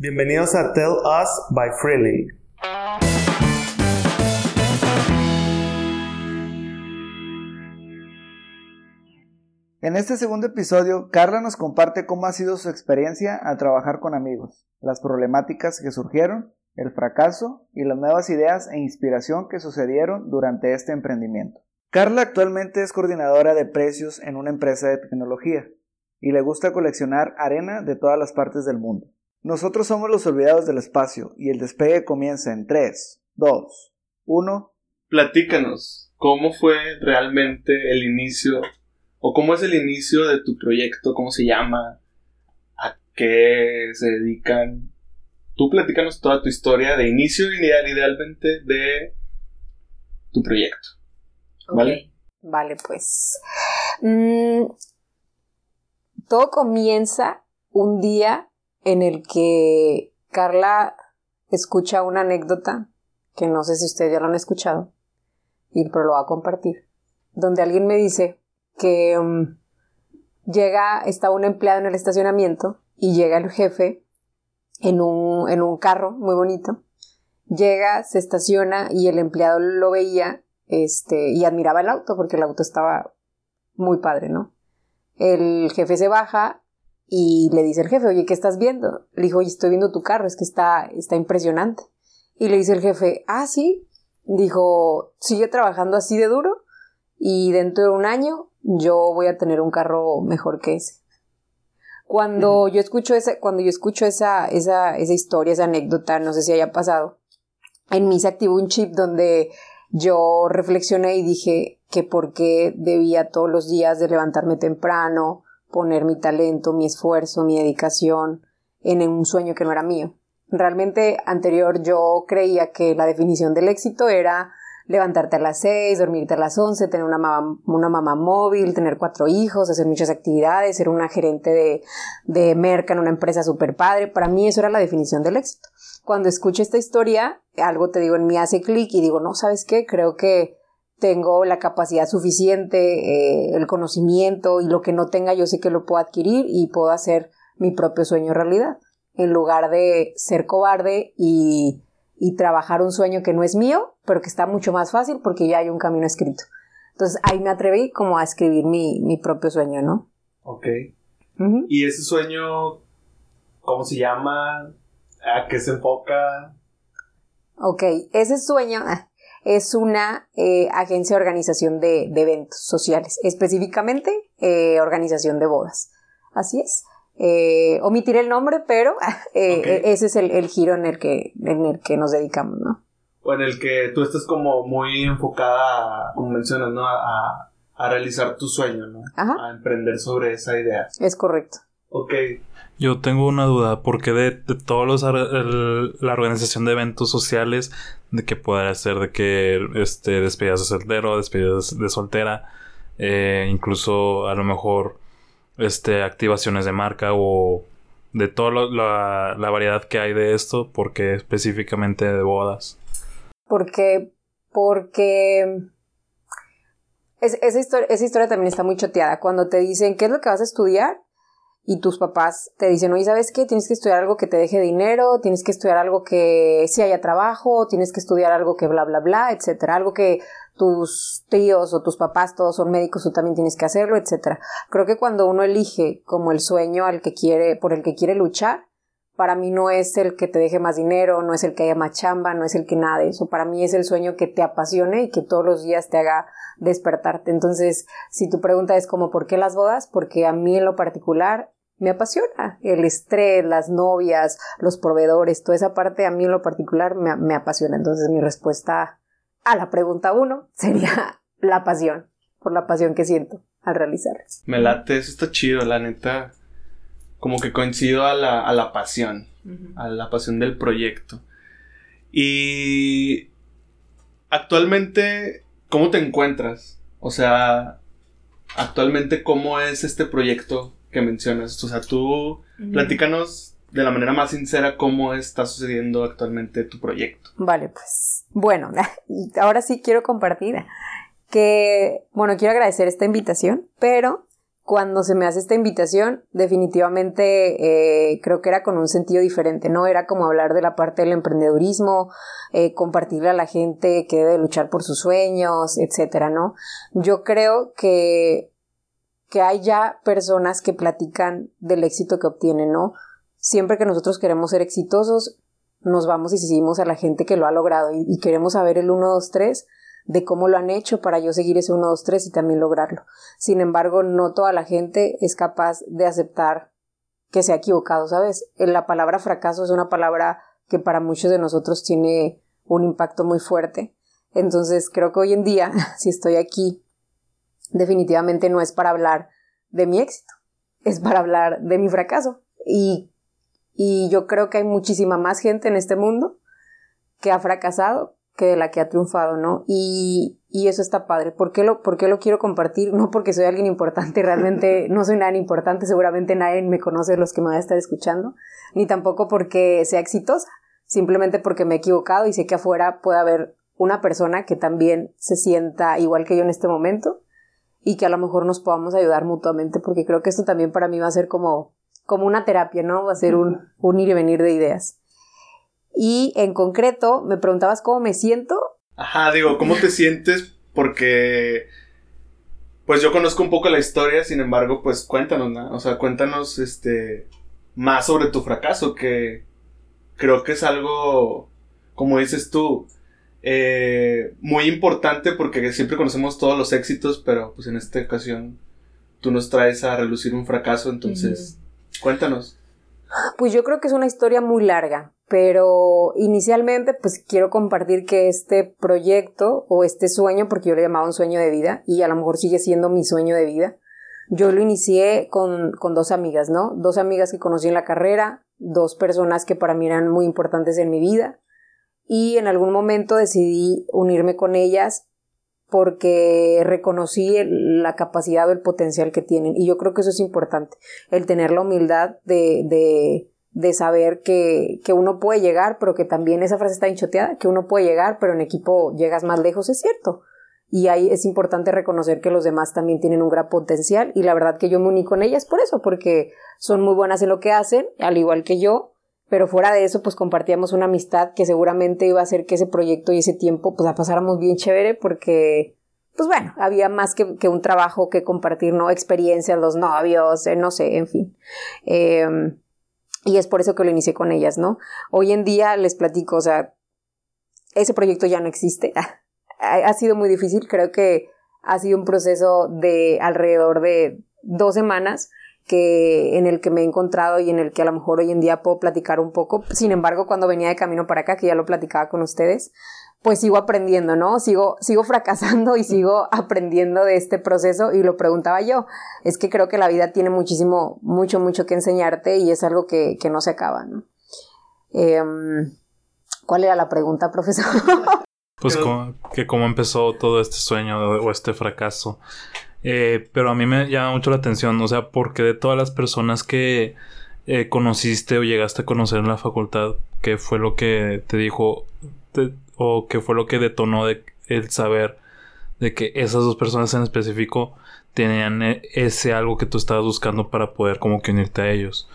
Bienvenidos a Tell Us by Freely. En este segundo episodio, Carla nos comparte cómo ha sido su experiencia al trabajar con amigos, las problemáticas que surgieron, el fracaso y las nuevas ideas e inspiración que sucedieron durante este emprendimiento. Carla actualmente es coordinadora de precios en una empresa de tecnología y le gusta coleccionar arena de todas las partes del mundo. Nosotros somos los olvidados del espacio y el despegue comienza en 3, 2, 1. Platícanos, ¿cómo fue realmente el inicio o cómo es el inicio de tu proyecto? ¿Cómo se llama? ¿A qué se dedican? Tú platícanos toda tu historia de inicio ideal, idealmente de tu proyecto. ¿Vale? Vale, pues. Mm, todo comienza un día en el que Carla escucha una anécdota que no sé si ustedes ya lo han escuchado, y pero lo va a compartir, donde alguien me dice que um, llega, está un empleado en el estacionamiento y llega el jefe en un, en un carro muy bonito, llega, se estaciona y el empleado lo veía este, y admiraba el auto porque el auto estaba muy padre, ¿no? El jefe se baja y le dice el jefe, oye, ¿qué estás viendo? Le dijo, oye, estoy viendo tu carro, es que está, está impresionante. Y le dice el jefe, ah, sí. Dijo, sigue trabajando así de duro y dentro de un año yo voy a tener un carro mejor que ese. Cuando yo escucho esa, cuando yo escucho esa, esa, esa historia, esa anécdota, no sé si haya pasado, en mí se activó un chip donde yo reflexioné y dije que por qué debía todos los días de levantarme temprano, poner mi talento, mi esfuerzo, mi dedicación en un sueño que no era mío. Realmente anterior yo creía que la definición del éxito era levantarte a las seis, dormirte a las once, tener una mamá, móvil, tener cuatro hijos, hacer muchas actividades, ser una gerente de, de merca en una empresa super padre. Para mí eso era la definición del éxito. Cuando escucho esta historia, algo te digo en mí hace clic y digo, no, ¿sabes qué? Creo que tengo la capacidad suficiente, eh, el conocimiento y lo que no tenga yo sé que lo puedo adquirir y puedo hacer mi propio sueño realidad. En lugar de ser cobarde y, y trabajar un sueño que no es mío, pero que está mucho más fácil porque ya hay un camino escrito. Entonces ahí me atreví como a escribir mi, mi propio sueño, ¿no? Ok. ¿Y ese sueño, cómo se llama? ¿A qué se enfoca? Ok, ese sueño, es una eh, agencia de organización de, eventos sociales, específicamente eh, organización de bodas. Así es. Eh, omitiré el nombre, pero eh, ese es el, giro en el, que, en el que nos dedicamos, ¿no? O en el que tú estás como muy enfocada, como mencionas, ¿no? A, a realizar tu sueño, ¿no? A emprender sobre esa idea. Es correcto. Ok. Yo tengo una duda, porque de, de todos los la organización de eventos sociales, de que pueda ser de que este despedidas de soltero, despedidas de soltera, eh, incluso a lo mejor este activaciones de marca o de toda la, la, variedad que hay de esto, porque específicamente de bodas. Porque, porque esa, historia, esa historia también está muy choteada. Cuando te dicen, ¿qué es lo que vas a estudiar? Y tus papás te dicen, oye, ¿sabes qué? Tienes que estudiar algo que te deje dinero, tienes que estudiar algo que sí haya trabajo, tienes que estudiar algo que bla, bla, bla, etcétera. Algo que tus tíos o tus papás todos son médicos, tú también tienes que hacerlo, etcétera. Creo que cuando uno elige como el sueño al que quiere, por el que quiere luchar, para mí no es el que te deje más dinero, no es el que haya más chamba, no es el que nada eso. Para mí es el sueño que te apasione y que todos los días te haga despertarte. Entonces, si tu pregunta es como ¿por qué las bodas? Porque a mí en lo particular me apasiona. El estrés, las novias, los proveedores, toda esa parte a mí en lo particular me, apasiona. Entonces mi respuesta a la pregunta uno sería la pasión, por la pasión que siento al realizar. Me late, eso está chido, la neta. Como que coincido a la, a la pasión, a la pasión del proyecto. Y actualmente, ¿cómo te encuentras? O sea, actualmente, ¿cómo es este proyecto que mencionas. O sea, tú platícanos de la manera más sincera cómo está sucediendo actualmente tu proyecto. Vale, pues bueno, ahora sí quiero compartir que, bueno, quiero agradecer esta invitación, pero cuando se me hace esta invitación, definitivamente eh, creo que era con un sentido diferente, ¿no? Era como hablar de la parte del emprendedurismo, eh, compartirle a la gente que debe luchar por sus sueños, etcétera, ¿no? Yo creo que, que hay ya personas que platican del éxito que obtienen, ¿no? Siempre que nosotros queremos ser exitosos, nos vamos y seguimos a la gente que lo ha logrado y, queremos saber el 1, 2, 3 de cómo lo han hecho para yo seguir ese 1, 2, 3 y también lograrlo. Sin embargo, no toda la gente es capaz de aceptar que se ha equivocado, ¿sabes? La palabra fracaso es una palabra que para muchos de nosotros tiene un impacto muy fuerte. Entonces, creo que hoy en día, si estoy aquí, definitivamente no es para hablar de mi éxito, es para hablar de mi fracaso. Y, y yo creo que hay muchísima más gente en este mundo que ha fracasado que de la que ha triunfado, ¿no? Y, y eso está padre. ¿Por qué, lo, ¿Por qué lo quiero compartir? No porque soy alguien importante, realmente no soy nada importante, seguramente nadie me conoce de los que me van a estar escuchando, ni tampoco porque sea exitosa, simplemente porque me he equivocado y sé que afuera puede haber una persona que también se sienta igual que yo en este momento y que a lo mejor nos podamos ayudar mutuamente, porque creo que esto también para mí va a ser como, como una terapia, ¿no? Va a ser un, un ir y venir de ideas. Y en concreto, me preguntabas cómo me siento. Ajá, digo, ¿cómo te sientes? Porque, pues yo conozco un poco la historia, sin embargo, pues cuéntanos, ¿no? O sea, cuéntanos, este, más sobre tu fracaso, que creo que es algo, como dices tú, eh, muy importante porque siempre conocemos todos los éxitos, pero pues en esta ocasión tú nos traes a relucir un fracaso, entonces, cuéntanos. Pues yo creo que es una historia muy larga, pero inicialmente pues quiero compartir que este proyecto o este sueño, porque yo le llamaba un sueño de vida y a lo mejor sigue siendo mi sueño de vida, yo lo inicié con, con dos amigas, ¿no? Dos amigas que conocí en la carrera, dos personas que para mí eran muy importantes en mi vida y en algún momento decidí unirme con ellas porque reconocí la capacidad o el potencial que tienen. Y yo creo que eso es importante, el tener la humildad de, de, de saber que, que, uno puede llegar, pero que también esa frase está hinchoteada, que uno puede llegar, pero en equipo llegas más lejos, es cierto. Y ahí es importante reconocer que los demás también tienen un gran potencial y la verdad que yo me uní con ellas por eso, porque son muy buenas en lo que hacen, al igual que yo, pero fuera de eso, pues compartíamos una amistad que seguramente iba a hacer que ese proyecto y ese tiempo, pues la pasáramos bien chévere porque, pues bueno, había más que, que un trabajo que compartir, ¿no? Experiencias, los novios, eh, no sé, en fin. Eh, y es por eso que lo inicié con ellas, ¿no? Hoy en día les platico, o sea, ese proyecto ya no existe. ha sido muy difícil, creo que ha sido un proceso de alrededor de dos semanas que en el que me he encontrado y en el que a lo mejor hoy en día puedo platicar un poco. Sin embargo, cuando venía de camino para acá, que ya lo platicaba con ustedes, pues sigo aprendiendo, ¿no? Sigo, sigo fracasando y sigo aprendiendo de este proceso y lo preguntaba yo. Es que creo que la vida tiene muchísimo, mucho, mucho que enseñarte y es algo que, que no se acaba, ¿no? Eh, ¿Cuál era la pregunta, profesor? Pues como, que cómo empezó todo este sueño o este fracaso. Eh, pero a mí me llama mucho la atención, o sea, porque de todas las personas que eh, conociste o llegaste a conocer en la facultad, ¿qué fue lo que te dijo o qué fue lo que detonó de, el saber de que esas dos personas en específico tenían e, ese algo que tú estabas buscando para poder como que unirte a ellos?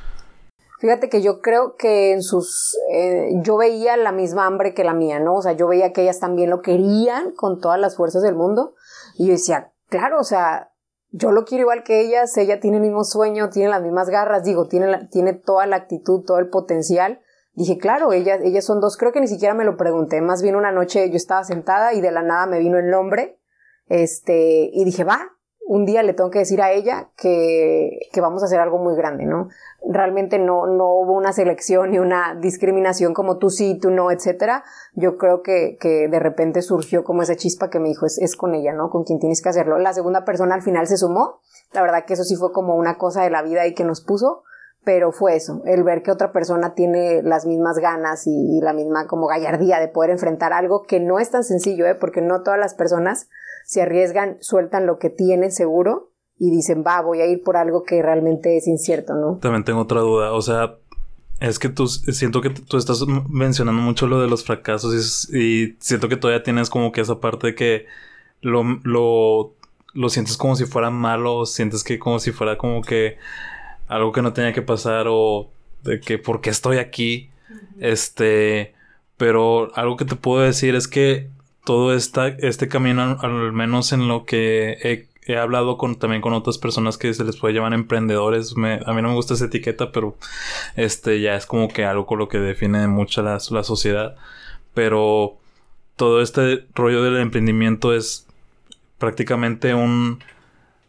Fíjate que yo creo que en sus... Eh, yo veía la misma hambre que la mía, ¿no? O sea, yo veía que ellas también lo querían con todas las fuerzas del mundo. Y yo decía, claro, o sea, yo lo quiero igual que ellas, ella tiene el mismo sueño, tiene las mismas garras, digo, tiene, la, tiene toda la actitud, todo el potencial. Dije, claro, ellas, ellas son dos, creo que ni siquiera me lo pregunté, más bien una noche yo estaba sentada y de la nada me vino el nombre, este, y dije, va, un día le tengo que decir a ella que, que vamos a hacer algo muy grande, ¿no? Realmente no, no hubo una selección ni una discriminación como tú sí, tú no, etcétera. Yo creo que, que de repente surgió como esa chispa que me dijo, es, es con ella, ¿no? Con quien tienes que hacerlo. La segunda persona al final se sumó. La verdad que eso sí fue como una cosa de la vida y que nos puso, pero fue eso, el ver que otra persona tiene las mismas ganas y, la misma como gallardía de poder enfrentar algo que no es tan sencillo, ¿eh? Porque no todas las personas se arriesgan, sueltan lo que tienen seguro y dicen, va, voy a ir por algo que realmente es incierto, ¿no? También tengo otra duda, o sea, es que tú, siento que tú estás mencionando mucho lo de los fracasos y, y siento que todavía tienes como que esa parte de que lo, lo, lo sientes como si fuera malo, sientes que como si fuera como que algo que no tenía que pasar o de que por qué estoy aquí. Este, pero algo que te puedo decir es que todo esta, este camino, al menos en lo que he, hablado con, también con otras personas que se les puede llamar emprendedores, a mí no me gusta esa etiqueta, pero este ya es como que algo con lo que define mucho la, la sociedad. Pero todo este rollo del emprendimiento es prácticamente un,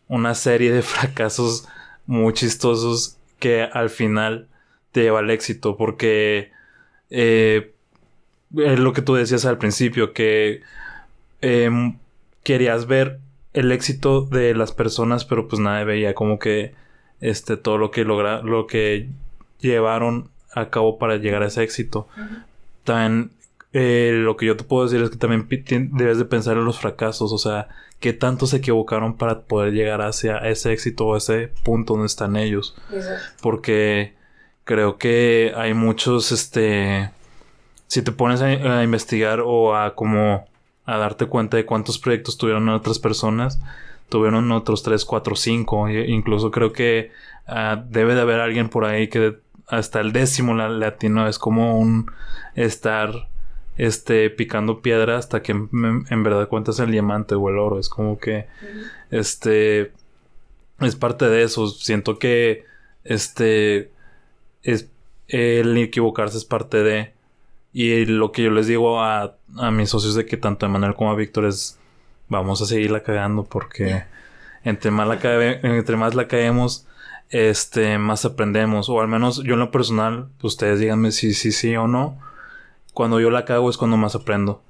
una serie de fracasos muy chistosos que al final te lleva al éxito porque eh, es lo que tú decías al principio que em, querías ver el éxito de las personas pero pues nadie veía como que este todo lo que logra lo que llevaron a cabo para llegar a ese éxito. También eh, lo que yo te puedo decir es que también debes de pensar en los fracasos, o sea, qué tanto se equivocaron para poder llegar hacia ese éxito o ese punto donde están ellos. Porque creo que hay muchos, este, si te pones a, investigar o a como a darte cuenta de cuántos proyectos tuvieron otras personas, tuvieron otros 3, 4, 5, incluso creo que ah, debe de haber alguien por ahí que hasta el décimo latino es como un estar este, picando piedra hasta que en, verdad cuentas el diamante o el oro. Es como que, este, es parte de eso. Siento que, este, es, el equivocarse es parte de. Y lo que yo les digo a, a mis socios de que tanto Emanuel como a Víctor es, vamos a seguirla cagando porque entre más la, entre más la caemos, este, más aprendemos. O al menos yo en lo personal, ustedes díganme si sí, sí o no cuando yo la cago es cuando más aprendo.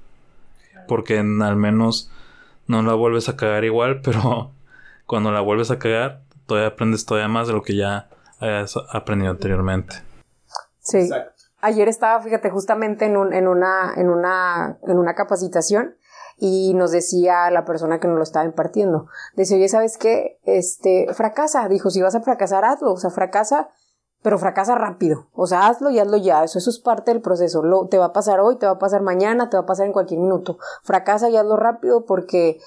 Porque al menos no la vuelves a cagar igual, pero cuando la vuelves a cagar, todavía aprendes todavía más de lo que ya has aprendido anteriormente. Sí. Ayer estaba, fíjate, justamente en, un, en, una, en, una, en una capacitación y nos decía la persona que nos lo estaba impartiendo, decía, oye, ¿sabes qué? Este, fracasa, dijo, si vas a fracasar, hazlo, o sea, fracasa pero fracasa rápido. O sea, hazlo y hazlo ya. Eso, eso es parte del proceso. Lo, te va a pasar hoy, te va a pasar mañana, te va a pasar en cualquier minuto. Fracasa y hazlo rápido porque,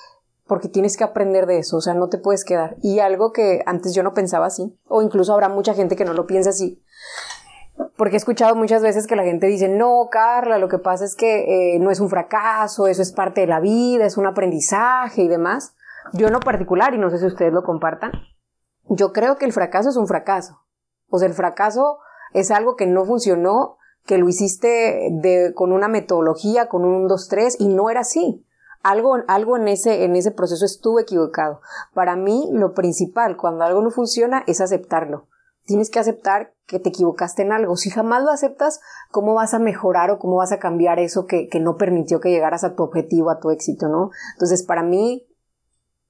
porque tienes que aprender de eso. O sea, no te puedes quedar. Y algo que antes yo no pensaba así, o incluso habrá mucha gente que no lo piensa así. Porque he escuchado muchas veces que la gente dice, no, Carla, lo que pasa es que eh, no es un fracaso, eso es parte de la vida, es un aprendizaje y demás. Yo en lo particular, y no sé si ustedes lo compartan, yo creo que el fracaso es un fracaso. O sea, el fracaso es algo que no funcionó, que lo hiciste de, con una metodología, con un 1, 2, 3 y no era así. Algo, algo en, ese, en ese proceso estuvo equivocado. Para mí, lo principal cuando algo no funciona es aceptarlo. Tienes que aceptar que te equivocaste en algo. Si jamás lo aceptas, ¿cómo vas a mejorar o cómo vas a cambiar eso que, que no permitió que llegaras a tu objetivo, a tu éxito, no? Entonces, para mí,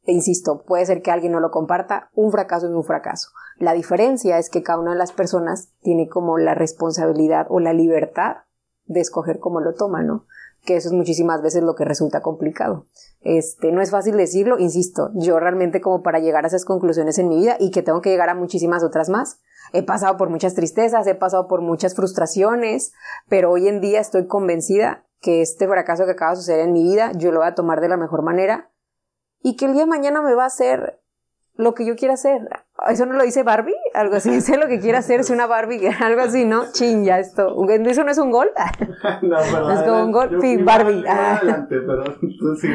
e insisto, puede ser que alguien no lo comparta, un fracaso es un fracaso. La diferencia es que cada una de las personas tiene como la responsabilidad o la libertad de escoger cómo lo toma, ¿no? Que eso es muchísimas veces lo que resulta complicado. Este, no es fácil decirlo, insisto, yo realmente como para llegar a esas conclusiones en mi vida y que tengo que llegar a muchísimas otras más. He pasado por muchas tristezas, he pasado por muchas frustraciones, pero hoy en día estoy convencida que este fracaso que acaba de suceder en mi vida, yo lo voy a tomar de la mejor manera y que el día de mañana me va a hacer lo que yo quiera hacer. ¿Eso no lo dice Barbie? Algo así, sé lo que quiera hacer, es una Barbie, algo así, ¿no? Chin, ya esto. ¿Eso no es un gol? no, perdón. Es como un gol, sí, Barbie. Ah. Adelante, pero sí.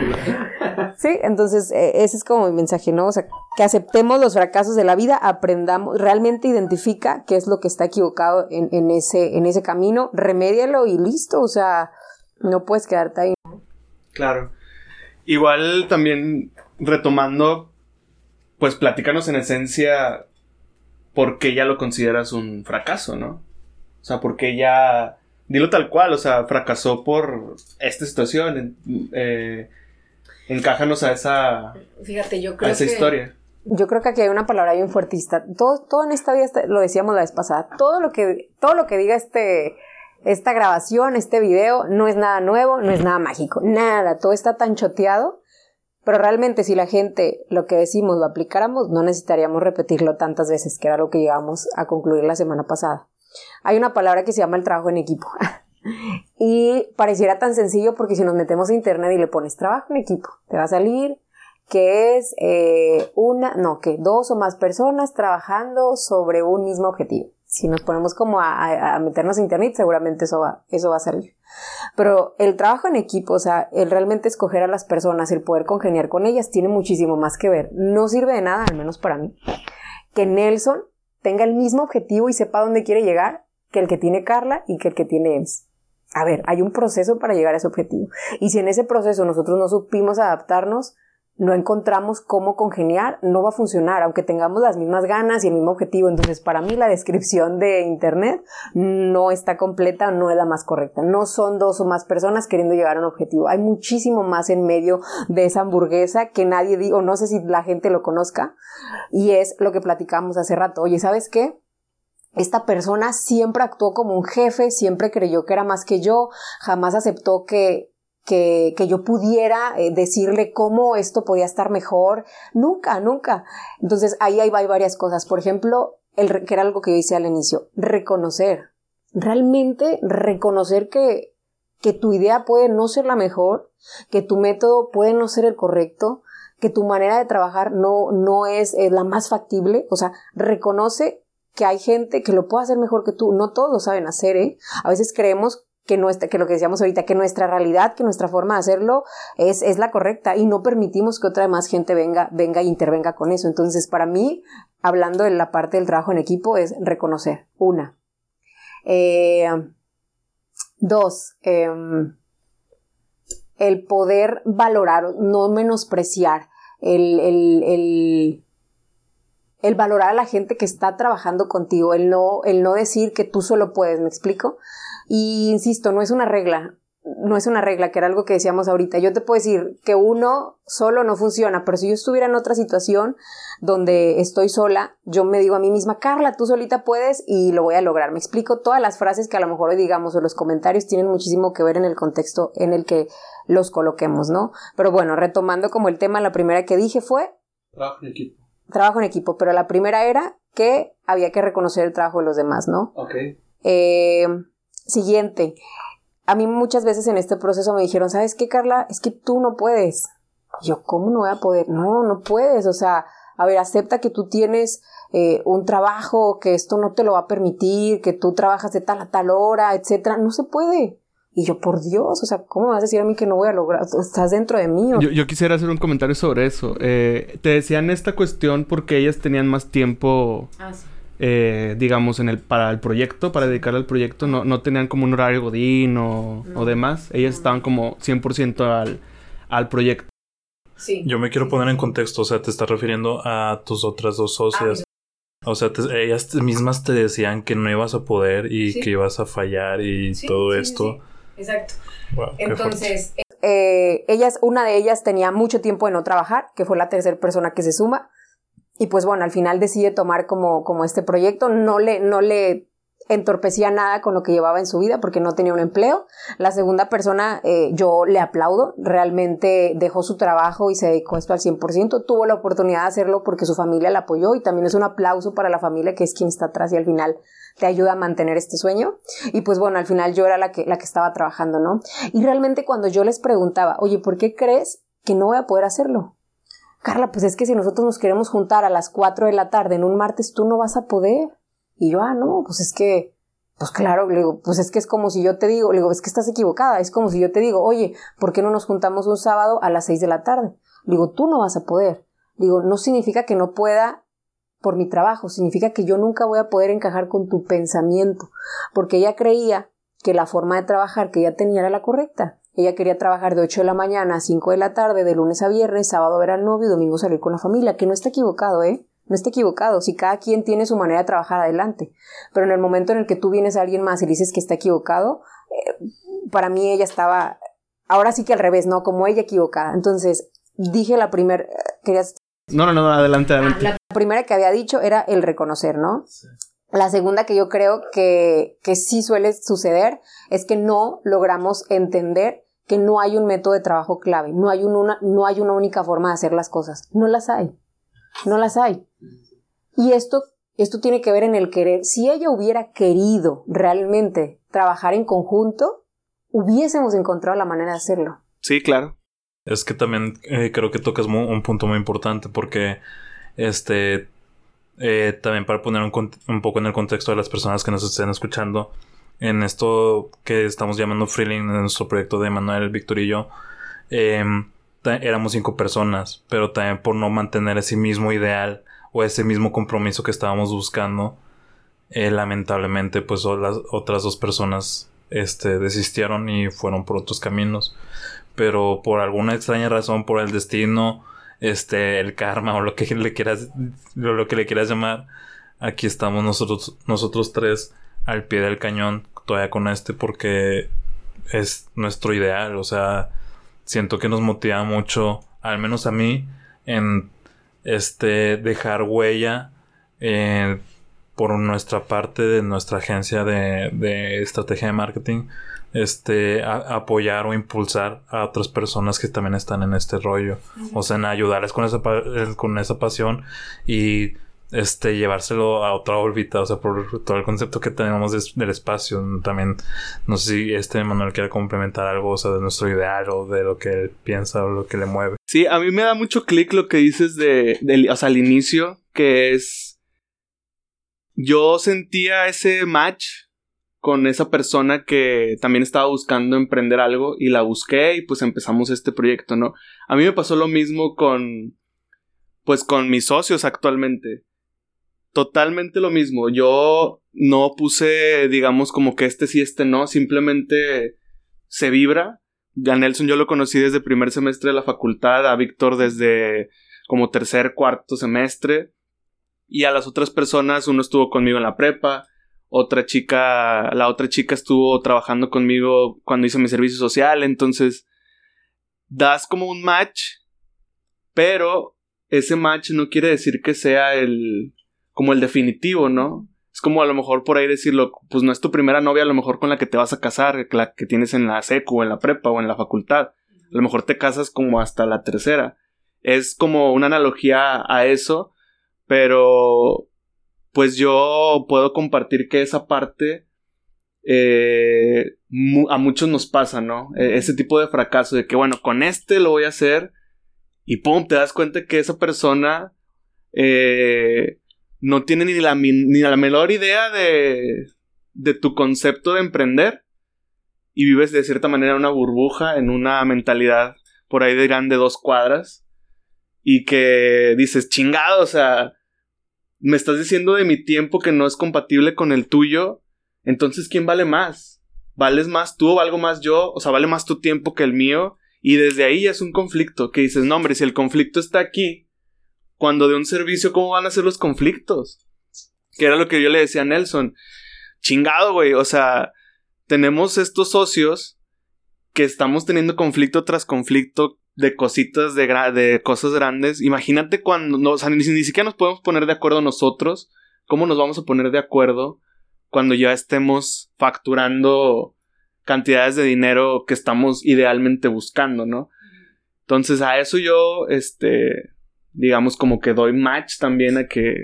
sí, entonces eh, ese es como mi mensaje, ¿no? O sea, que aceptemos los fracasos de la vida, aprendamos, realmente identifica qué es lo que está equivocado en, en, ese, en ese camino, remédialo y listo, o sea, no puedes quedarte ahí. Claro. Igual también retomando, pues platícanos en esencia por qué ya lo consideras un fracaso, ¿no? O sea, por qué ya... Dilo tal cual, o sea, fracasó por esta situación. Eh, encajanos a esa... Fíjate, yo creo a esa historia. Yo creo que aquí hay una palabra bien fuertista. Todo, todo en esta vida, lo decíamos la vez pasada, todo lo que, todo lo que diga este esta grabación, este video, no es nada nuevo, no es nada mágico, nada, todo está tan choteado, pero realmente si la gente lo que decimos lo aplicáramos, no necesitaríamos repetirlo tantas veces, que era lo que llegamos a concluir la semana pasada. Hay una palabra que se llama el trabajo en equipo. y pareciera tan sencillo porque si nos metemos a internet y le pones trabajo en equipo, te va a salir que es eh, una, no, que dos o más personas trabajando sobre un mismo objetivo. Si nos ponemos como a, a meternos a internet, seguramente eso va, eso va a salir. Pero el trabajo en equipo, o sea, el realmente escoger a las personas, el poder congeniar con ellas, tiene muchísimo más que ver. No sirve de nada, al menos para mí, que Nelson tenga el mismo objetivo y sepa dónde quiere llegar que el que tiene Carla y que el que tiene Ems. A ver, hay un proceso para llegar a ese objetivo. Y si en ese proceso nosotros no supimos adaptarnos, no encontramos cómo congeniar, no va a funcionar, aunque tengamos las mismas ganas y el mismo objetivo. Entonces, para mí la descripción de Internet no está completa, no es la más correcta. No son dos o más personas queriendo llegar a un objetivo. Hay muchísimo más en medio de esa hamburguesa que nadie diga, o no sé si la gente lo conozca, y es lo que platicamos hace rato. Oye, ¿sabes qué? Esta persona siempre actuó como un jefe, siempre creyó que era más que yo, jamás aceptó que que, yo pudiera eh, decirle cómo esto podía estar mejor. Nunca, nunca. Entonces ahí hay, varias cosas. Por ejemplo, el, que era algo que yo hice al inicio, reconocer. Realmente reconocer que, que tu idea puede no ser la mejor, que tu método puede no ser el correcto, que tu manera de trabajar no, no es, es la más factible. O sea, reconoce que hay gente que lo puede hacer mejor que tú. No todos lo saben hacer, ¿eh? A veces creemos que, nuestra, que lo que decíamos ahorita, que nuestra realidad, que nuestra forma de hacerlo es, es la correcta y no permitimos que otra más gente venga, venga e intervenga con eso. Entonces, para mí, hablando de la parte del trabajo en equipo, es reconocer. Una. Eh, dos, em, el poder valorar, no menospreciar, el, el, el, el, valorar a la gente que está trabajando contigo, el no, el no decir que tú solo puedes, ¿me explico? Y insisto, no es una regla, no es una regla, que era algo que decíamos ahorita. Yo te puedo decir que uno solo no funciona, pero si yo estuviera en otra situación donde estoy sola, yo me digo a mí misma, Carla, tú solita puedes y lo voy a lograr. Me explico todas las frases que a lo mejor hoy digamos o los comentarios tienen muchísimo que ver en el contexto en el que los coloquemos, ¿no? Pero bueno, retomando como el tema, la primera que dije fue... Trabajo en equipo. Trabajo en equipo, pero la primera era que había que reconocer el trabajo de los demás, ¿no? Ok. Eh, Siguiente. A mí muchas veces en este proceso me dijeron, ¿sabes qué, Carla? Es que tú no puedes. yo, ¿cómo no voy a poder? No, no puedes. O sea, a ver, acepta que tú tienes eh, un trabajo, que esto no te lo va a permitir, que tú trabajas de tal a tal hora, etcétera. No se puede. Y yo, por Dios, o sea, ¿cómo me vas a decir a mí que no voy a lograr? Estás dentro de mí. Yo, yo, quisiera hacer un comentario sobre eso. Eh, te decían esta cuestión porque ellas tenían más tiempo ah, sí. Eh, digamos, en el, para el proyecto, para dedicar al proyecto, no, no tenían como un horario godín o, o demás. Ellas estaban como 100% al, al proyecto. Sí. Yo me quiero poner en contexto, o sea, te estás refiriendo a tus otras dos socias. Ah, o sea, ellas mismas te decían que no ibas a poder y que ibas a fallar y todo esto. Exacto. Entonces, eh, ellas, una de ellas tenía mucho tiempo de no trabajar, que fue la tercera persona que se suma. Y pues bueno, al final decide tomar como, como este proyecto, no le, no le entorpecía nada con lo que llevaba en su vida porque no tenía un empleo. La segunda persona, eh, yo le aplaudo, realmente dejó su trabajo y se dedicó esto al 100%, tuvo la oportunidad de hacerlo porque su familia la apoyó y también es un aplauso para la familia que es quien está atrás y al final te ayuda a mantener este sueño. Y pues bueno, al final yo era la que, la que estaba trabajando, ¿no? Y realmente cuando yo les preguntaba, oye, ¿por qué crees que no voy a poder hacerlo? Carla, pues es que si nosotros nos queremos juntar a las 4 de la tarde en un martes, tú no vas a poder. Y yo, ah, no, pues es que, pues claro, le digo, pues es que es como si yo te digo, le digo, es que estás equivocada, es como si yo te digo, oye, ¿por qué no nos juntamos un sábado a las 6 de la tarde? Le digo, tú no vas a poder. Le digo, no significa que no pueda por mi trabajo, significa que yo nunca voy a poder encajar con tu pensamiento, porque ella creía que la forma de trabajar que ella tenía era la correcta. Ella quería trabajar de 8 de la mañana a 5 de la tarde, de lunes a viernes, sábado ver al novio y domingo salir con la familia, que no está equivocado, ¿eh? No está equivocado, si cada quien tiene su manera de trabajar adelante. Pero en el momento en el que tú vienes a alguien más y dices que está equivocado, eh, para mí ella estaba, ahora sí que al revés, ¿no? Como ella equivocada. Entonces, dije la primera, querías... No, no, no, adelante, adelante. la primera que había dicho era el reconocer, ¿no? Sí. La segunda que yo creo que, que sí suele suceder es que no logramos entender que no hay un método de trabajo clave, no hay, una, no hay una única forma de hacer las cosas. No las hay. No las hay. Y esto, esto tiene que ver en el querer. Si ella hubiera querido realmente trabajar en conjunto, hubiésemos encontrado la manera de hacerlo. Sí, claro. Es que también eh, creo que tocas un punto muy importante porque este eh, también para poner un, un, poco en el contexto de las personas que nos estén escuchando en esto que estamos llamando Freeling en nuestro proyecto de Manuel, Víctor y yo em, éramos cinco personas pero también por no mantener ese mismo ideal o ese mismo compromiso que estábamos buscando eh, lamentablemente pues las otras dos personas este desistieron y fueron por otros caminos pero por alguna extraña razón por el destino este, el karma o lo que le quieras, lo que le quieras llamar. Aquí estamos nosotros, nosotros tres al pie del cañón todavía con este porque es nuestro ideal. O sea, siento que nos motiva mucho, al menos a mí, en este dejar huella eh, por nuestra parte de nuestra agencia de, de estrategia de marketing este apoyar o impulsar a otras personas que también están en este rollo o sea en ayudarles con esa con esa pasión y este llevárselo a otra órbita o sea por todo el concepto que tenemos del espacio también no sé si este Manuel quiere complementar algo o sea de nuestro ideal o de lo que él piensa o lo que le mueve sí a mí me da mucho clic lo que dices de, de o sea al inicio que es yo sentía ese match con esa persona que también estaba buscando emprender algo y la busqué y pues empezamos este proyecto, ¿no? A mí me pasó lo mismo con pues con mis socios actualmente. Totalmente lo mismo. Yo no puse, digamos, como que este sí, este no, simplemente se vibra. A Nelson yo lo conocí desde primer semestre de la facultad, a Víctor desde como tercer, cuarto semestre. Y a las otras personas, uno estuvo conmigo en la prepa, otra chica, la otra chica estuvo trabajando conmigo cuando hice mi servicio social, entonces das como un match, pero ese match no quiere decir que sea el como el definitivo, ¿no? Es como a lo mejor por ahí decirlo, pues no es tu primera novia a lo mejor con la que te vas a casar, la que tienes en la secu o en la prepa o en la facultad. A lo mejor te casas como hasta la tercera. Es como una analogía a eso, pero pues yo puedo compartir que esa parte eh, a muchos nos pasa, ¿no? E, ese tipo de fracaso de que, bueno, con este lo voy a hacer y pum, te das cuenta que esa persona eh, no tiene ni la, ni la menor idea de, de tu concepto de emprender y vives de cierta manera una burbuja, en una mentalidad por ahí de grande dos cuadras y que dices, chingado, o sea, me estás diciendo de mi tiempo que no es compatible con el tuyo, entonces ¿quién vale más? ¿Vales más tú o valgo más yo? O sea, ¿vale más tu tiempo que el mío? Y desde ahí es un conflicto que dices, no hombre, si el conflicto está aquí, cuando de un servicio, ¿cómo van a ser los conflictos? Que era lo que yo le decía a Nelson. Chingado, güey, o sea, tenemos estos socios que estamos teniendo conflicto tras conflicto de cositas, de, de cosas grandes. Imagínate cuando, no, o sea, ni, ni, siquiera nos podemos poner de acuerdo nosotros. ¿Cómo nos vamos a poner de acuerdo cuando ya estemos facturando cantidades de dinero que estamos idealmente buscando, ¿no? Entonces a eso yo, este, digamos como que doy match también a que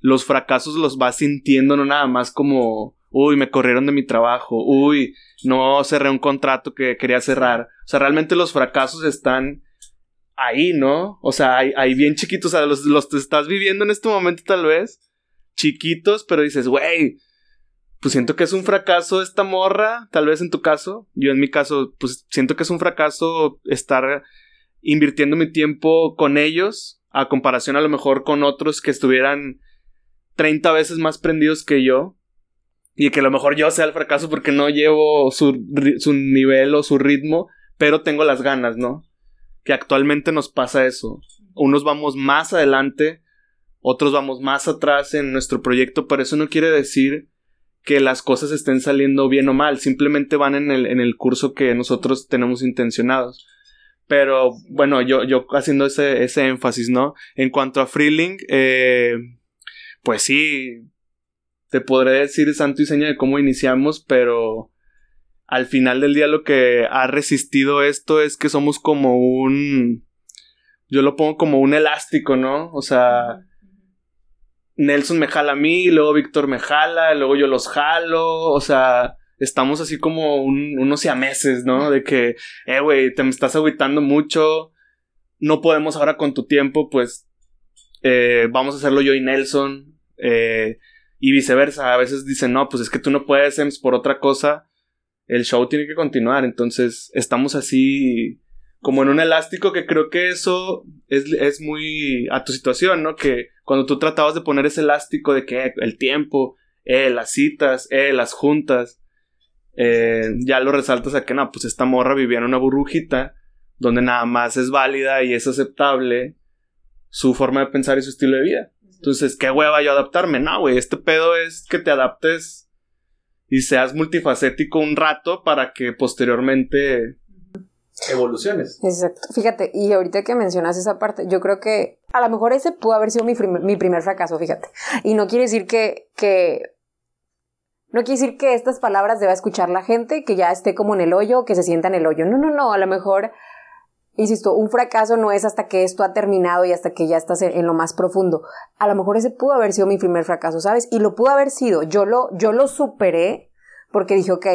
los fracasos los vas sintiendo, no nada más como uy, me corrieron de mi trabajo, uy, no cerré un contrato que quería cerrar. O sea, realmente los fracasos están ahí, ¿no? O sea, hay, bien chiquitos, o sea, los, los estás viviendo en este momento tal vez, chiquitos, pero dices, güey, pues siento que es un fracaso esta morra, tal vez en tu caso, yo en mi caso, pues siento que es un fracaso estar invirtiendo mi tiempo con ellos, a comparación a lo mejor con otros que estuvieran 30 veces más prendidos que yo y que a lo mejor yo sea el fracaso porque no llevo su, su nivel o su ritmo, pero tengo las ganas, ¿no? Que actualmente nos pasa eso. Unos vamos más adelante, otros vamos más atrás en nuestro proyecto, pero eso no quiere decir que las cosas estén saliendo bien o mal, simplemente van en el, en el curso que nosotros tenemos intencionados. Pero bueno, yo, yo haciendo ese, ese énfasis, ¿no? En cuanto a Freeling, eh, pues sí, te podré decir santo y seña de cómo iniciamos, pero al final del día lo que ha resistido esto es que somos como un... Yo lo pongo como un elástico, ¿no? O sea, Nelson me jala a mí, luego Víctor me jala, luego yo los jalo, o sea, estamos así como un, unos meses, ¿no? De que, eh, güey, te me estás agüitando mucho, no podemos ahora con tu tiempo, pues eh, vamos a hacerlo yo y Nelson, eh, y viceversa. A veces dicen, no, pues es que tú no puedes, Ems, por otra cosa, el show tiene que continuar. Entonces, estamos así como en un elástico que creo que eso es, es muy a tu situación, ¿no? Que cuando tú tratabas de poner ese elástico de que el tiempo, eh, las citas, eh, las juntas, eh, ya lo resaltas a que no, pues esta morra vivía en una burbujita donde nada más es válida y es aceptable su forma de pensar y su estilo de vida. Entonces, ¿qué hueva yo adaptarme? No, güey, este pedo es que te adaptes y seas multifacético un rato para que posteriormente evoluciones. Exacto. Fíjate, y ahorita que mencionas esa parte, yo creo que a lo mejor ese pudo haber sido mi, mi primer fracaso, fíjate. Y no quiere decir que, que no quiere decir que estas palabras deba escuchar la gente, que ya esté como en el hoyo, que se sienta en el hoyo. No, no, no. A lo mejor, insisto, un fracaso no es hasta que esto ha terminado y hasta que ya estás en, lo más profundo. A lo mejor ese pudo haber sido mi primer fracaso, ¿sabes? Y lo pudo haber sido. Yo lo, yo lo superé porque dije, ok,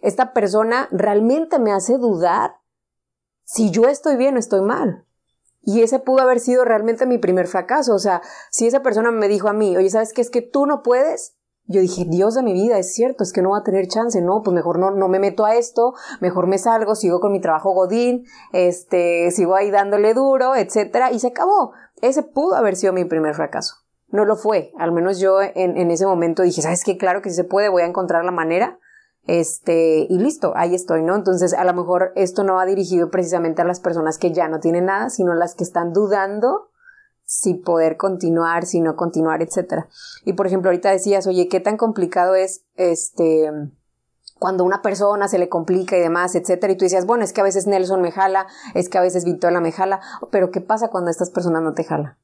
esta persona realmente me hace dudar si yo estoy bien o estoy mal. Y ese pudo haber sido realmente mi primer fracaso. O sea, si esa persona me dijo a mí, oye, ¿sabes qué? Es que tú no puedes, yo dije, Dios de mi vida, es cierto, es que no va a tener chance, no, pues mejor no, no me meto a esto, mejor me salgo, sigo con mi trabajo godín, este, sigo ahí dándole duro, etcétera, y se acabó. Ese pudo haber sido mi primer fracaso. No lo fue, al menos yo en, en ese momento dije, ¿sabes qué? Claro que si se puede, voy a encontrar la manera, este, y listo, ahí estoy, ¿no? Entonces, a lo mejor esto no va dirigido precisamente a las personas que ya no tienen nada, sino a las que están dudando si poder continuar, si no continuar, etcétera. Y por ejemplo, ahorita decías, oye, qué tan complicado es este cuando una persona se le complica y demás, etcétera, y tú decías, bueno, es que a veces Nelson me jala, es que a veces Vitola me jala, pero ¿qué pasa cuando estas personas no te jalan?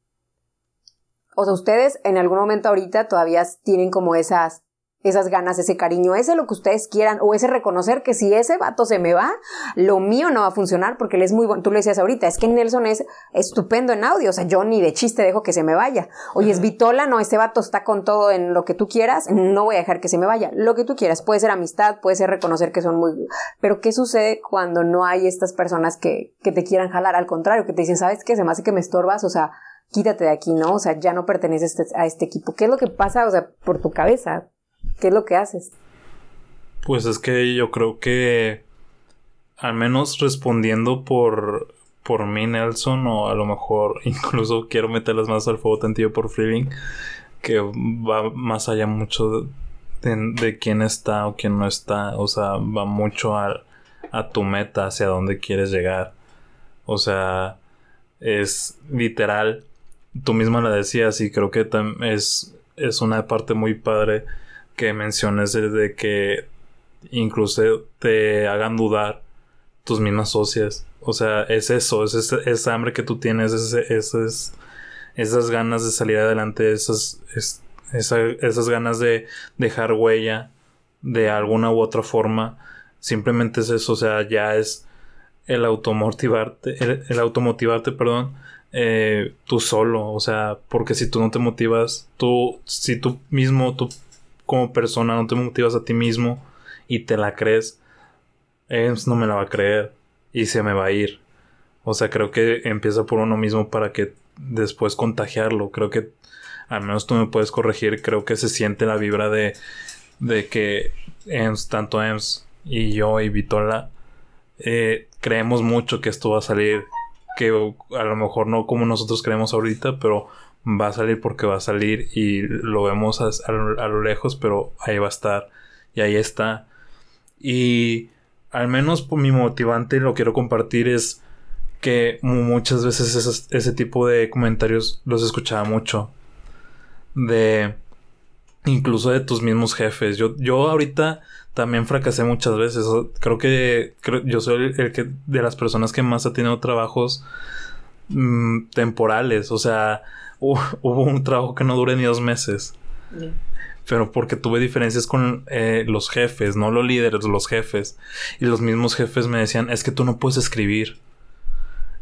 O sea, ustedes en algún momento ahorita todavía tienen como esas esas ganas, ese cariño, ese lo que ustedes quieran, o ese reconocer que si ese vato se me va, lo mío no va a funcionar porque él es muy bueno. Tú lo decías ahorita, es que Nelson es estupendo en audio, o sea, yo ni de chiste dejo que se me vaya. Oye, es Vitola, no, ese vato está con todo en lo que tú quieras, no voy a dejar que se me vaya. Lo que tú quieras, puede ser amistad, puede ser reconocer que son muy... Pero ¿qué sucede cuando no hay estas personas que, que te quieran jalar? Al contrario, que te dicen, ¿sabes qué? Se me hace que me estorbas, o sea, quítate de aquí, ¿no? O sea, ya no perteneces a este equipo. ¿Qué es lo que pasa, o sea, por tu cabeza? ¿Qué es lo que haces? Pues es que yo creo que al menos respondiendo por por mí Nelson o a lo mejor incluso quiero meterlas más al fuego tantillo por Freeling que va más allá mucho de, quién está o quién no está o sea va mucho a, a tu meta hacia dónde quieres llegar o sea es literal tú misma la decías y creo que es es una parte muy padre que menciones de, que incluso te hagan dudar tus mismas socias. O sea, es eso, es esa, hambre que tú tienes, es, esas ganas de salir adelante, esas, esas ganas de dejar huella de alguna u otra forma. Simplemente es eso, o sea, ya es el automotivarte, el, el automotivarte, perdón, eh, tú solo, o sea, porque si tú no te motivas, tú, si tú mismo, tú como persona, no te motivas a ti mismo y te la crees, Ems no me la va a creer y se me va a ir. O sea, creo que empieza por uno mismo para que después contagiarlo. Creo que al menos tú me puedes corregir. Creo que se siente la vibra de, de que Ems, tanto Ems y yo y Vitola, eh, creemos mucho que esto va a salir. Que a lo mejor no como nosotros creemos ahorita, pero va a salir porque va a salir y lo vemos a, lo lejos, pero ahí va a estar y ahí está. Y al menos por mi motivante lo quiero compartir es que muchas veces ese tipo de comentarios los escuchaba mucho. De incluso de tus mismos jefes. Yo, yo ahorita también fracasé muchas veces. Creo que yo soy el, que de las personas que más ha tenido trabajos mm, temporales. O sea, hubo un trabajo que no duré ni dos meses. Pero porque tuve diferencias con eh, los jefes, no los líderes, los jefes. Y los mismos jefes me decían, es que tú no puedes escribir.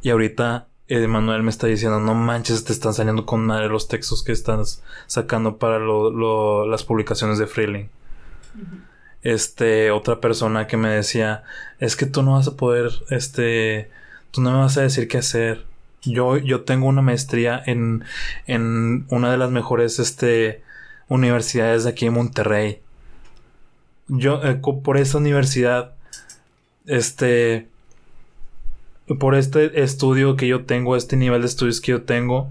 Y ahorita Emanuel me está diciendo, no manches, te están saliendo con madre los textos que estás sacando para las publicaciones de Freeling. este, otra persona que me decía, es que tú no vas a poder, este, tú no me vas a decir qué hacer. Yo, yo tengo una maestría en, en una de las mejores, este, universidades de aquí en Monterrey. Yo, eh, por esa universidad, este, por este estudio que yo tengo, este nivel de estudios que yo tengo,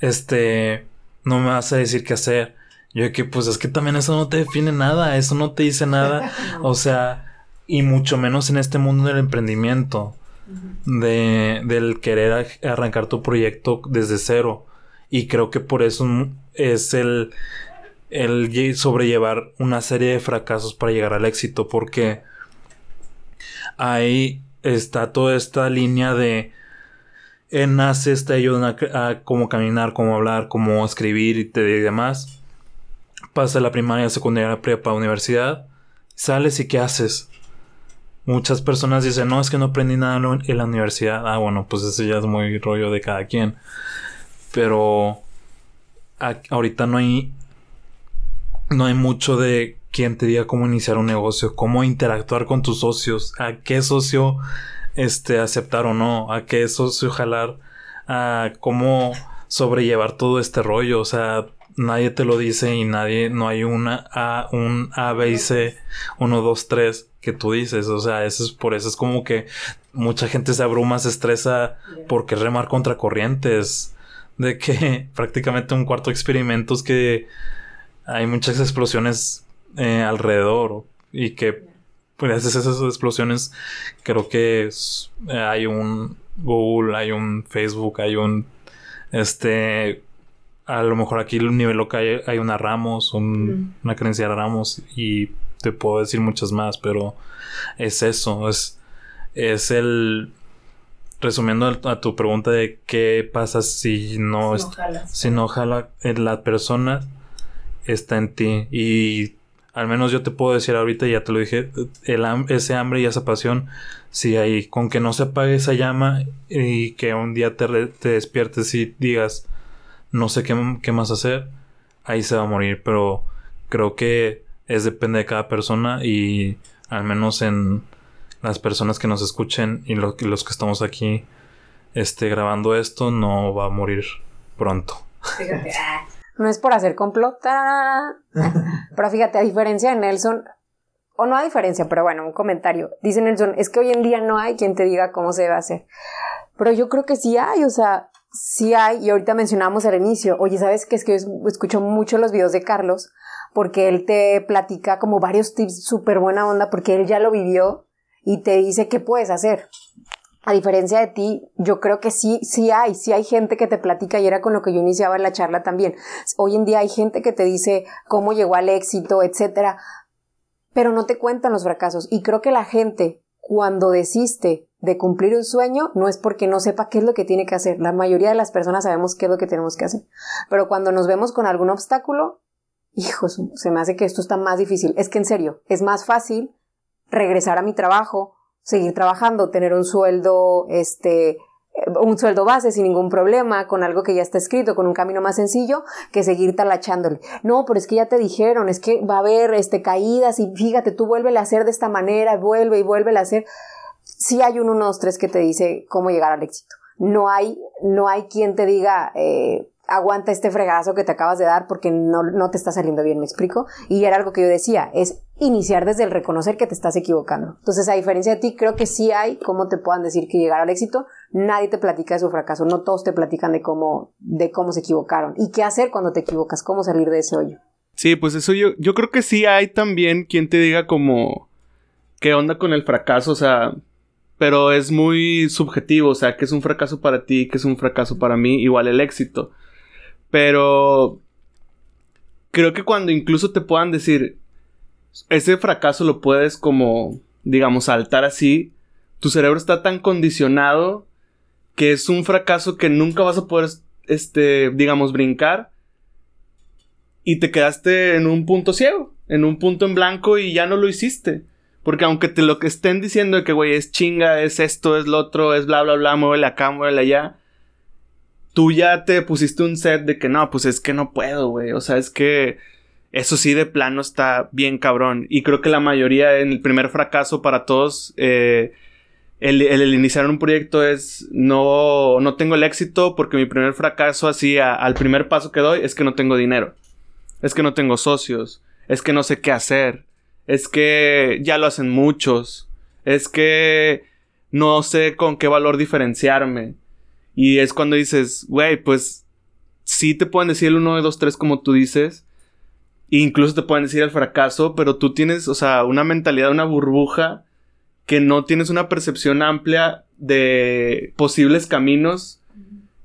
este, no me vas a decir qué hacer. Yo que pues es que también eso no te define nada, eso no te dice nada, o sea, y mucho menos en este mundo del emprendimiento, de, del querer arrancar tu proyecto desde cero. Y creo que por eso es el, el sobrellevar una serie de fracasos para llegar al éxito, porque ahí está toda esta línea de en naces te ayudan a, cómo caminar, cómo hablar, cómo escribir y, y demás. Pasa la primaria, secundaria, prepa, universidad. Sales y ¿qué haces? Muchas personas dicen, no, es que no aprendí nada en la universidad. Ah, bueno, pues eso ya es muy rollo de cada quien. Pero ahorita no hay no hay mucho de quien te diga cómo iniciar un negocio, cómo interactuar con tus socios, a qué socio este aceptar o no, a qué socio jalar, a cómo sobrellevar todo este rollo, o sea, nadie te lo dice y nadie no hay una a un A B y C 1 2 3 que tú dices, o sea, eso es por eso es como que mucha gente se abruma, se estresa porque remar contra corrientes. De que prácticamente un cuarto de experimentos que hay muchas explosiones eh, alrededor y que pues esas explosiones creo que eh, hay un Google, hay un Facebook, hay un este a lo mejor aquí el nivel local hay, una Ramos, una creencia de Ramos y te puedo decir muchas más, pero es eso, es es el resumiendo a tu pregunta de qué pasa si no, si no jala la persona está en ti. Y al menos yo te puedo decir ahorita, ya te lo dije, el, ese hambre y esa pasión, si hay, con que no se apague esa llama y que un día te, te despiertes y digas, no sé qué, qué, más hacer, ahí se va a morir. Pero creo que es depende de cada persona y al menos en las personas que nos escuchen y los que estamos aquí este, grabando esto, no va a morir pronto. No es por hacer complot, pero fíjate, a diferencia de Nelson, o no a diferencia, pero bueno, un comentario. Dice Nelson, es que hoy en día no hay quien te diga cómo se debe hacer. Pero yo creo que sí hay, o sea, sí hay, y ahorita mencionamos al inicio, oye, ¿sabes qué? Es que yo escucho mucho los videos de Carlos, porque él te platica como varios tips súper buena onda, porque él ya lo vivió y te dice qué puedes hacer a diferencia de ti, yo creo que sí, sí hay, sí hay gente que te platica y era con lo que yo iniciaba la charla también. Hoy en día hay gente que te dice cómo llegó al éxito, etcétera, pero no te cuentan los fracasos. Y creo que la gente, cuando desiste de cumplir un sueño, no es porque no sepa qué es lo que tiene que hacer. La mayoría de las personas sabemos qué es lo que tenemos que hacer. Pero cuando nos vemos con algún obstáculo, hijos, se me hace que esto está más difícil. Es que en serio, es más fácil regresar a mi trabajo seguir trabajando, tener un sueldo, este, un sueldo base sin ningún problema, con algo que ya está escrito, con un camino más sencillo, que seguir talachándole. No, pero es que ya te dijeron, es que va a haber este, caídas y fíjate, tú vuelve a hacer de esta manera, vuelve y vuelve a hacer. Sí hay un 1, 2, 3 que te dice cómo llegar al éxito. No hay, no hay quien te diga, eh, aguanta este fregazo que te acabas de dar porque no, no te está saliendo bien, ¿me explico? Y era algo que yo decía, es iniciar desde el reconocer que te estás equivocando. Entonces, a diferencia de ti, creo que sí hay cómo te puedan decir que llegar al éxito. Nadie te platica de su fracaso, no todos te platican de cómo, de cómo se equivocaron y qué hacer cuando te equivocas, cómo salir de ese hoyo. Sí, pues eso yo, yo creo que sí hay también quien te diga como qué onda con el fracaso, o sea, pero es muy subjetivo, o sea, que es un fracaso para ti, que es un fracaso para mí, igual el éxito. Pero creo que cuando incluso te puedan decir, ese fracaso lo puedes como, digamos, saltar así, tu cerebro está tan condicionado que es un fracaso que nunca vas a poder, este, digamos, brincar y te quedaste en un punto ciego, en un punto en blanco y ya no lo hiciste. Porque aunque te lo que estén diciendo de que, güey, es chinga, es esto, es lo otro, es bla, bla, bla, muévele acá, muévele allá, tú ya te pusiste un set de que no, pues es que no puedo, güey. O sea, es que eso sí de plano está bien cabrón. Y creo que la mayoría en el primer fracaso para todos, eh, el, iniciar un proyecto es no, no tengo el éxito porque mi primer fracaso así al primer paso que doy es que no tengo dinero. Es que no tengo socios. Es que no sé qué hacer. Es que ya lo hacen muchos. Es que no sé con qué valor diferenciarme. Y es cuando dices, güey, pues sí te pueden decir el 1, 2, 3 como tú dices. E incluso te pueden decir el fracaso, pero tú tienes, o sea, una mentalidad, una burbuja que no tienes una percepción amplia de posibles caminos.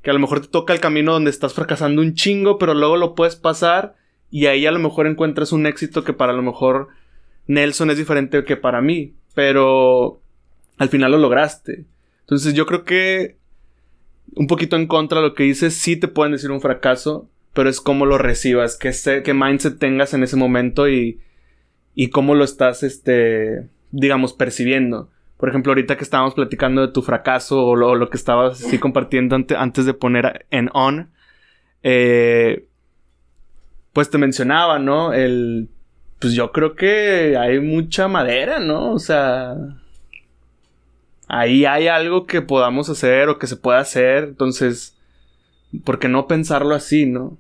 Que a lo mejor te toca el camino donde estás fracasando un chingo, pero luego lo puedes pasar y ahí a lo mejor encuentras un éxito que para lo mejor Nelson es diferente que para mí. Pero al final lo lograste. Entonces yo creo que un poquito en contra de lo que dices, sí te pueden decir un fracaso, pero es cómo lo recibas, qué, qué mindset tengas en ese momento y, y cómo lo estás, este, digamos, percibiendo. Por ejemplo, ahorita que estábamos platicando de tu fracaso o lo, que estabas así compartiendo antes de poner en on, eh, pues te mencionaba, ¿no? El, pues yo creo que hay mucha madera, ¿no? O sea, ahí hay algo que podamos hacer o que se pueda hacer. Entonces, ¿por qué no pensarlo así, no?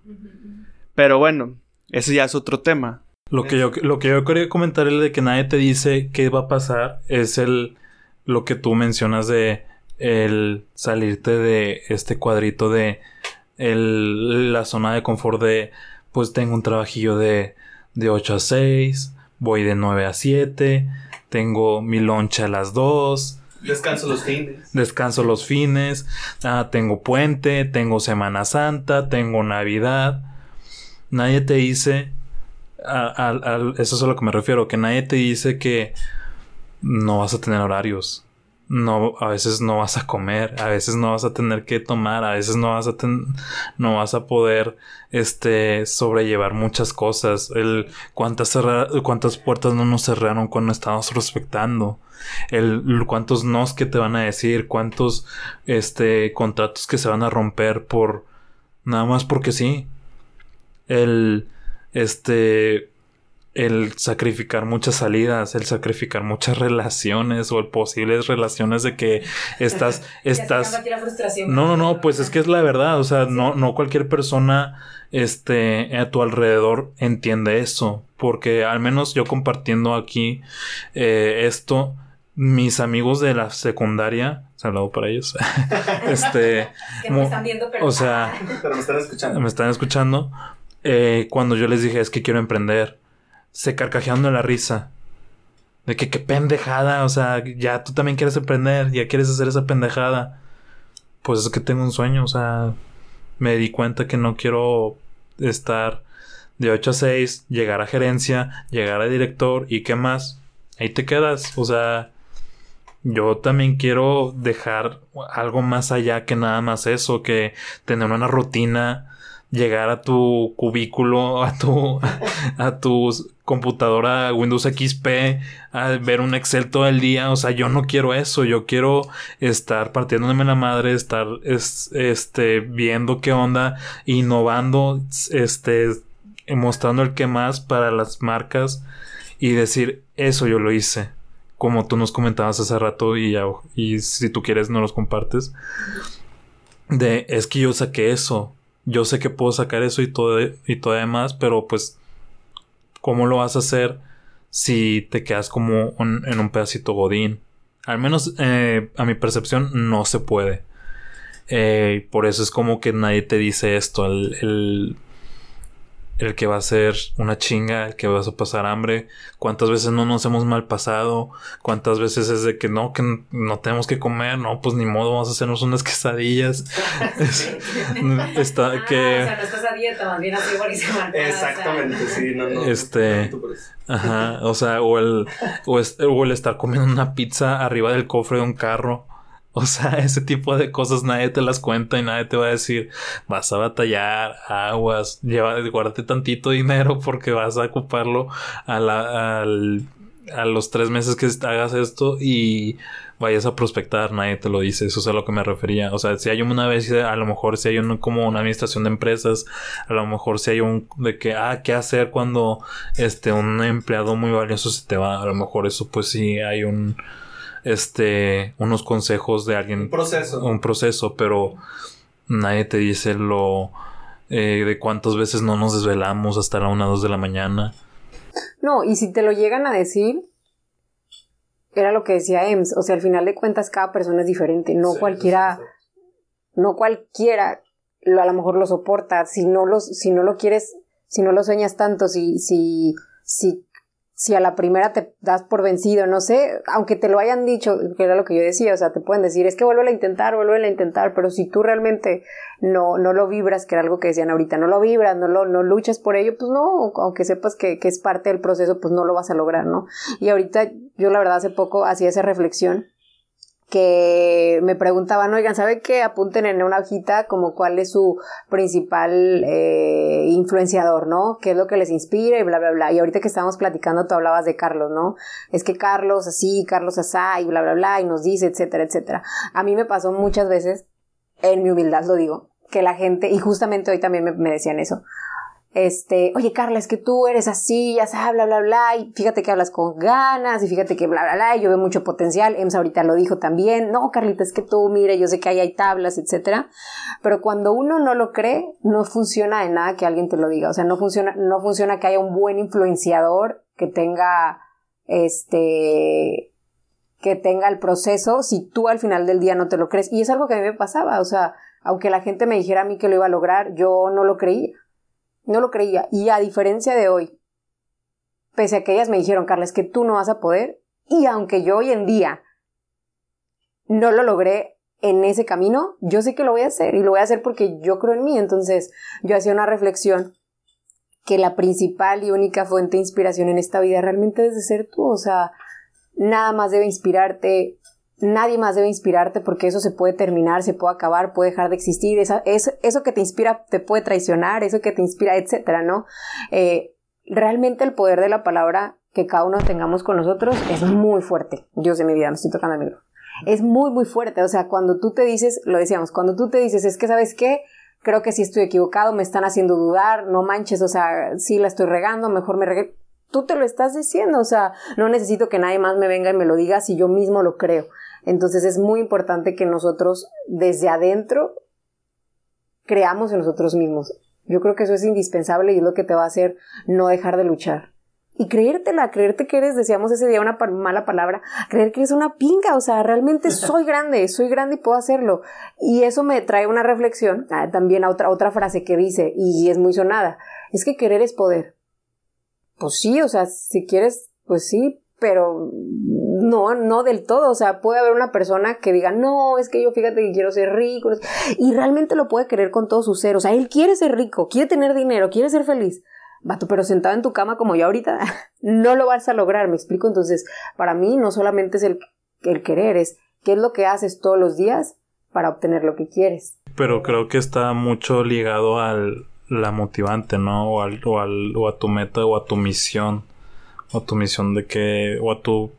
Pero bueno, ese ya es otro tema. Lo que yo, lo que yo quería comentar es de que nadie te dice qué va a pasar. Es el lo que tú mencionas de el salirte de este cuadrito de el, la zona de confort de pues tengo un trabajillo de, de 8 a 6, voy de 9 a 7, tengo mi loncha a las 2, Descanso los fines. Descanso los fines. Ah, tengo puente, tengo Semana Santa, tengo Navidad. Nadie te dice. eso es a lo que me refiero. Que nadie te dice que no vas a tener horarios no, a veces no vas a comer, a veces no vas a tener que tomar, a veces no vas a no vas a poder este sobrellevar muchas cosas. El cuántas cuántas puertas no nos cerraron cuando estábamos respetando. El cuántos nos que te van a decir, cuántos este contratos que se van a romper por nada más porque sí. El este el sacrificar muchas salidas, el sacrificar muchas relaciones o el posibles relaciones de que estás, estás. no, no, no, pues es que es la verdad, o sea, no, no cualquier persona, este, a tu alrededor entiende eso, porque al menos yo compartiendo aquí eh, esto, mis amigos de la secundaria, se hablado para ellos, este, que me están viendo, pero, o sea, pero me están escuchando, me están escuchando, eh, cuando yo les dije es que quiero emprender se carcajeando la risa. De que qué pendejada, o sea, ya tú también quieres emprender, ya quieres hacer esa pendejada. Pues es que tengo un sueño, o sea, me di cuenta que no quiero estar de 8 a 6, llegar a gerencia, llegar a director y qué más. Ahí te quedas, o sea, yo también quiero dejar algo más allá que nada más eso, que tener una rutina llegar a tu cubículo, a tu, a tu computadora Windows XP, a ver un Excel todo el día. O sea, yo no quiero eso. Yo quiero estar partiéndome la madre, estar este, viendo qué onda, innovando, este, mostrando el que más para las marcas y decir, eso yo lo hice. Como tú nos comentabas hace rato y, si tú quieres no los compartes. De, es que yo saqué eso yo sé que puedo sacar eso y todo, y todo demás, pero pues, ¿cómo lo vas a hacer si te quedas como en un pedacito godín? Al menos eh, a mi percepción no se puede. Eh, por eso es como que nadie te dice esto. el, el que va a ser una chinga, el que vas a pasar hambre, cuántas veces no nos hemos mal pasado, cuántas veces es de que no, que no tenemos que comer, no, pues ni modo, vamos a hacernos unas quesadillas. está que... O sea, no estás a dieta, más bien así Exactamente, sí, no, no. Este... Ajá, o sea, o el, o, o el estar comiendo una pizza arriba del cofre de un carro. O sea, ese tipo de cosas nadie te las cuenta y nadie te va a decir, vas a batallar, aguas, lleva, guárdate tantito dinero porque vas a ocuparlo a la, al, a los tres meses que hagas esto y vayas a prospectar, nadie te lo dice, eso es a lo que me refería. O sea, si hay una vez, a lo mejor si hay un, como una administración de empresas, a lo mejor si hay un de que, ah, ¿qué hacer cuando este un empleado muy valioso se te va? A lo mejor eso pues sí hay un, este, unos consejos de alguien. Un proceso. Un proceso, pero nadie te dice lo, eh, de cuántas veces no nos desvelamos hasta la una o dos de la mañana. No, y si te lo llegan a decir, era lo que decía Ems, o sea, al final de cuentas cada persona es diferente, no cualquiera, no cualquiera lo, a lo mejor lo soporta, si no, los, si no lo quieres, si no lo sueñas tanto, si, si, si si a la primera te das por vencido, no sé, aunque te lo hayan dicho, que era lo que yo decía, o sea, te pueden decir, es que vuelve a intentar, vuelve a intentar, pero si tú realmente no, no lo vibras, que era algo que decían ahorita, no lo vibras, no lo, no luchas por ello, pues no, aunque sepas que, que es parte del proceso, pues no lo vas a lograr, ¿no? Y ahorita, yo la verdad hace poco hacía esa reflexión que me preguntaban, oigan, ¿sabe qué? Apunten en una hojita como cuál es su principal eh, influenciador, ¿no? ¿Qué es lo que les inspira y bla, bla, bla? Y ahorita que estábamos platicando, tú hablabas de Carlos, ¿no? Es que Carlos así, Carlos asá y bla, bla, bla, y nos dice, etcétera, etcétera. A mí me pasó muchas veces, en mi humildad lo digo, que la gente, y justamente hoy también me, me decían eso, este, oye Carla, es que tú eres así, ya sabes, bla, bla, bla, y fíjate que hablas con ganas, y fíjate que bla, bla, bla, y yo veo mucho potencial, Ems ahorita lo dijo también, no, Carlita, es que tú, mire, yo sé que ahí hay tablas, etcétera, pero cuando uno no lo cree, no funciona de nada que alguien te lo diga, o sea, no funciona, no funciona que haya un buen influenciador que tenga, este, que tenga el proceso si tú al final del día no te lo crees, y es algo que a mí me pasaba, o sea, aunque la gente me dijera a mí que lo iba a lograr, yo no lo creía. No lo creía. Y a diferencia de hoy, pese a que ellas me dijeron, Carla, es que tú no vas a poder, y aunque yo hoy en día no lo logré en ese camino, yo sé que lo voy a hacer y lo voy a hacer porque yo creo en mí. Entonces, yo hacía una reflexión que la principal y única fuente de inspiración en esta vida realmente debe ser tú. O sea, nada más debe inspirarte, nadie más debe inspirarte porque eso se puede terminar, se puede acabar, puede dejar de existir, eso, eso, que te inspira te puede traicionar, eso que te inspira, etcétera, ¿no? Eh, realmente el poder de la palabra que cada uno tengamos con nosotros es muy fuerte. Yo sé mi vida, me estoy tocando el micro. Es muy, muy fuerte. O sea, cuando tú te dices, lo decíamos, cuando tú te dices, es que, ¿sabes qué? Creo que si estoy equivocado, me están haciendo dudar, no manches, o sea, sí la estoy regando, mejor me regué. Tú te lo estás diciendo, o sea, no necesito que nadie más me venga y me lo diga si yo mismo lo creo. Entonces es muy importante que nosotros desde adentro creamos en nosotros mismos. Yo creo que eso es indispensable y es lo que te va a hacer no dejar de luchar. Y creértela, creerte que eres, decíamos ese día una mala palabra, creer que eres una pinga, o sea, realmente soy grande, soy grande y puedo hacerlo. Y eso me trae una reflexión, ah, también a otra, otra frase que dice, y es muy sonada, es que querer es poder. Pues sí, o sea, si quieres, pues sí, pero no, no del todo, o sea, puede haber una persona que diga, no, es que yo fíjate que quiero ser rico, y realmente lo puede querer con todo su ser, o sea, él quiere ser rico, quiere tener dinero, quiere ser feliz, vato, pero sentado en tu cama como yo ahorita, no lo vas a lograr, me explico, entonces, para mí no solamente es el, el querer, es qué es lo que haces todos los días para obtener lo que quieres. Pero creo que está mucho ligado al la motivante, ¿no? O, al, o, al, o a tu meta o a tu misión. O tu misión de que, o a tu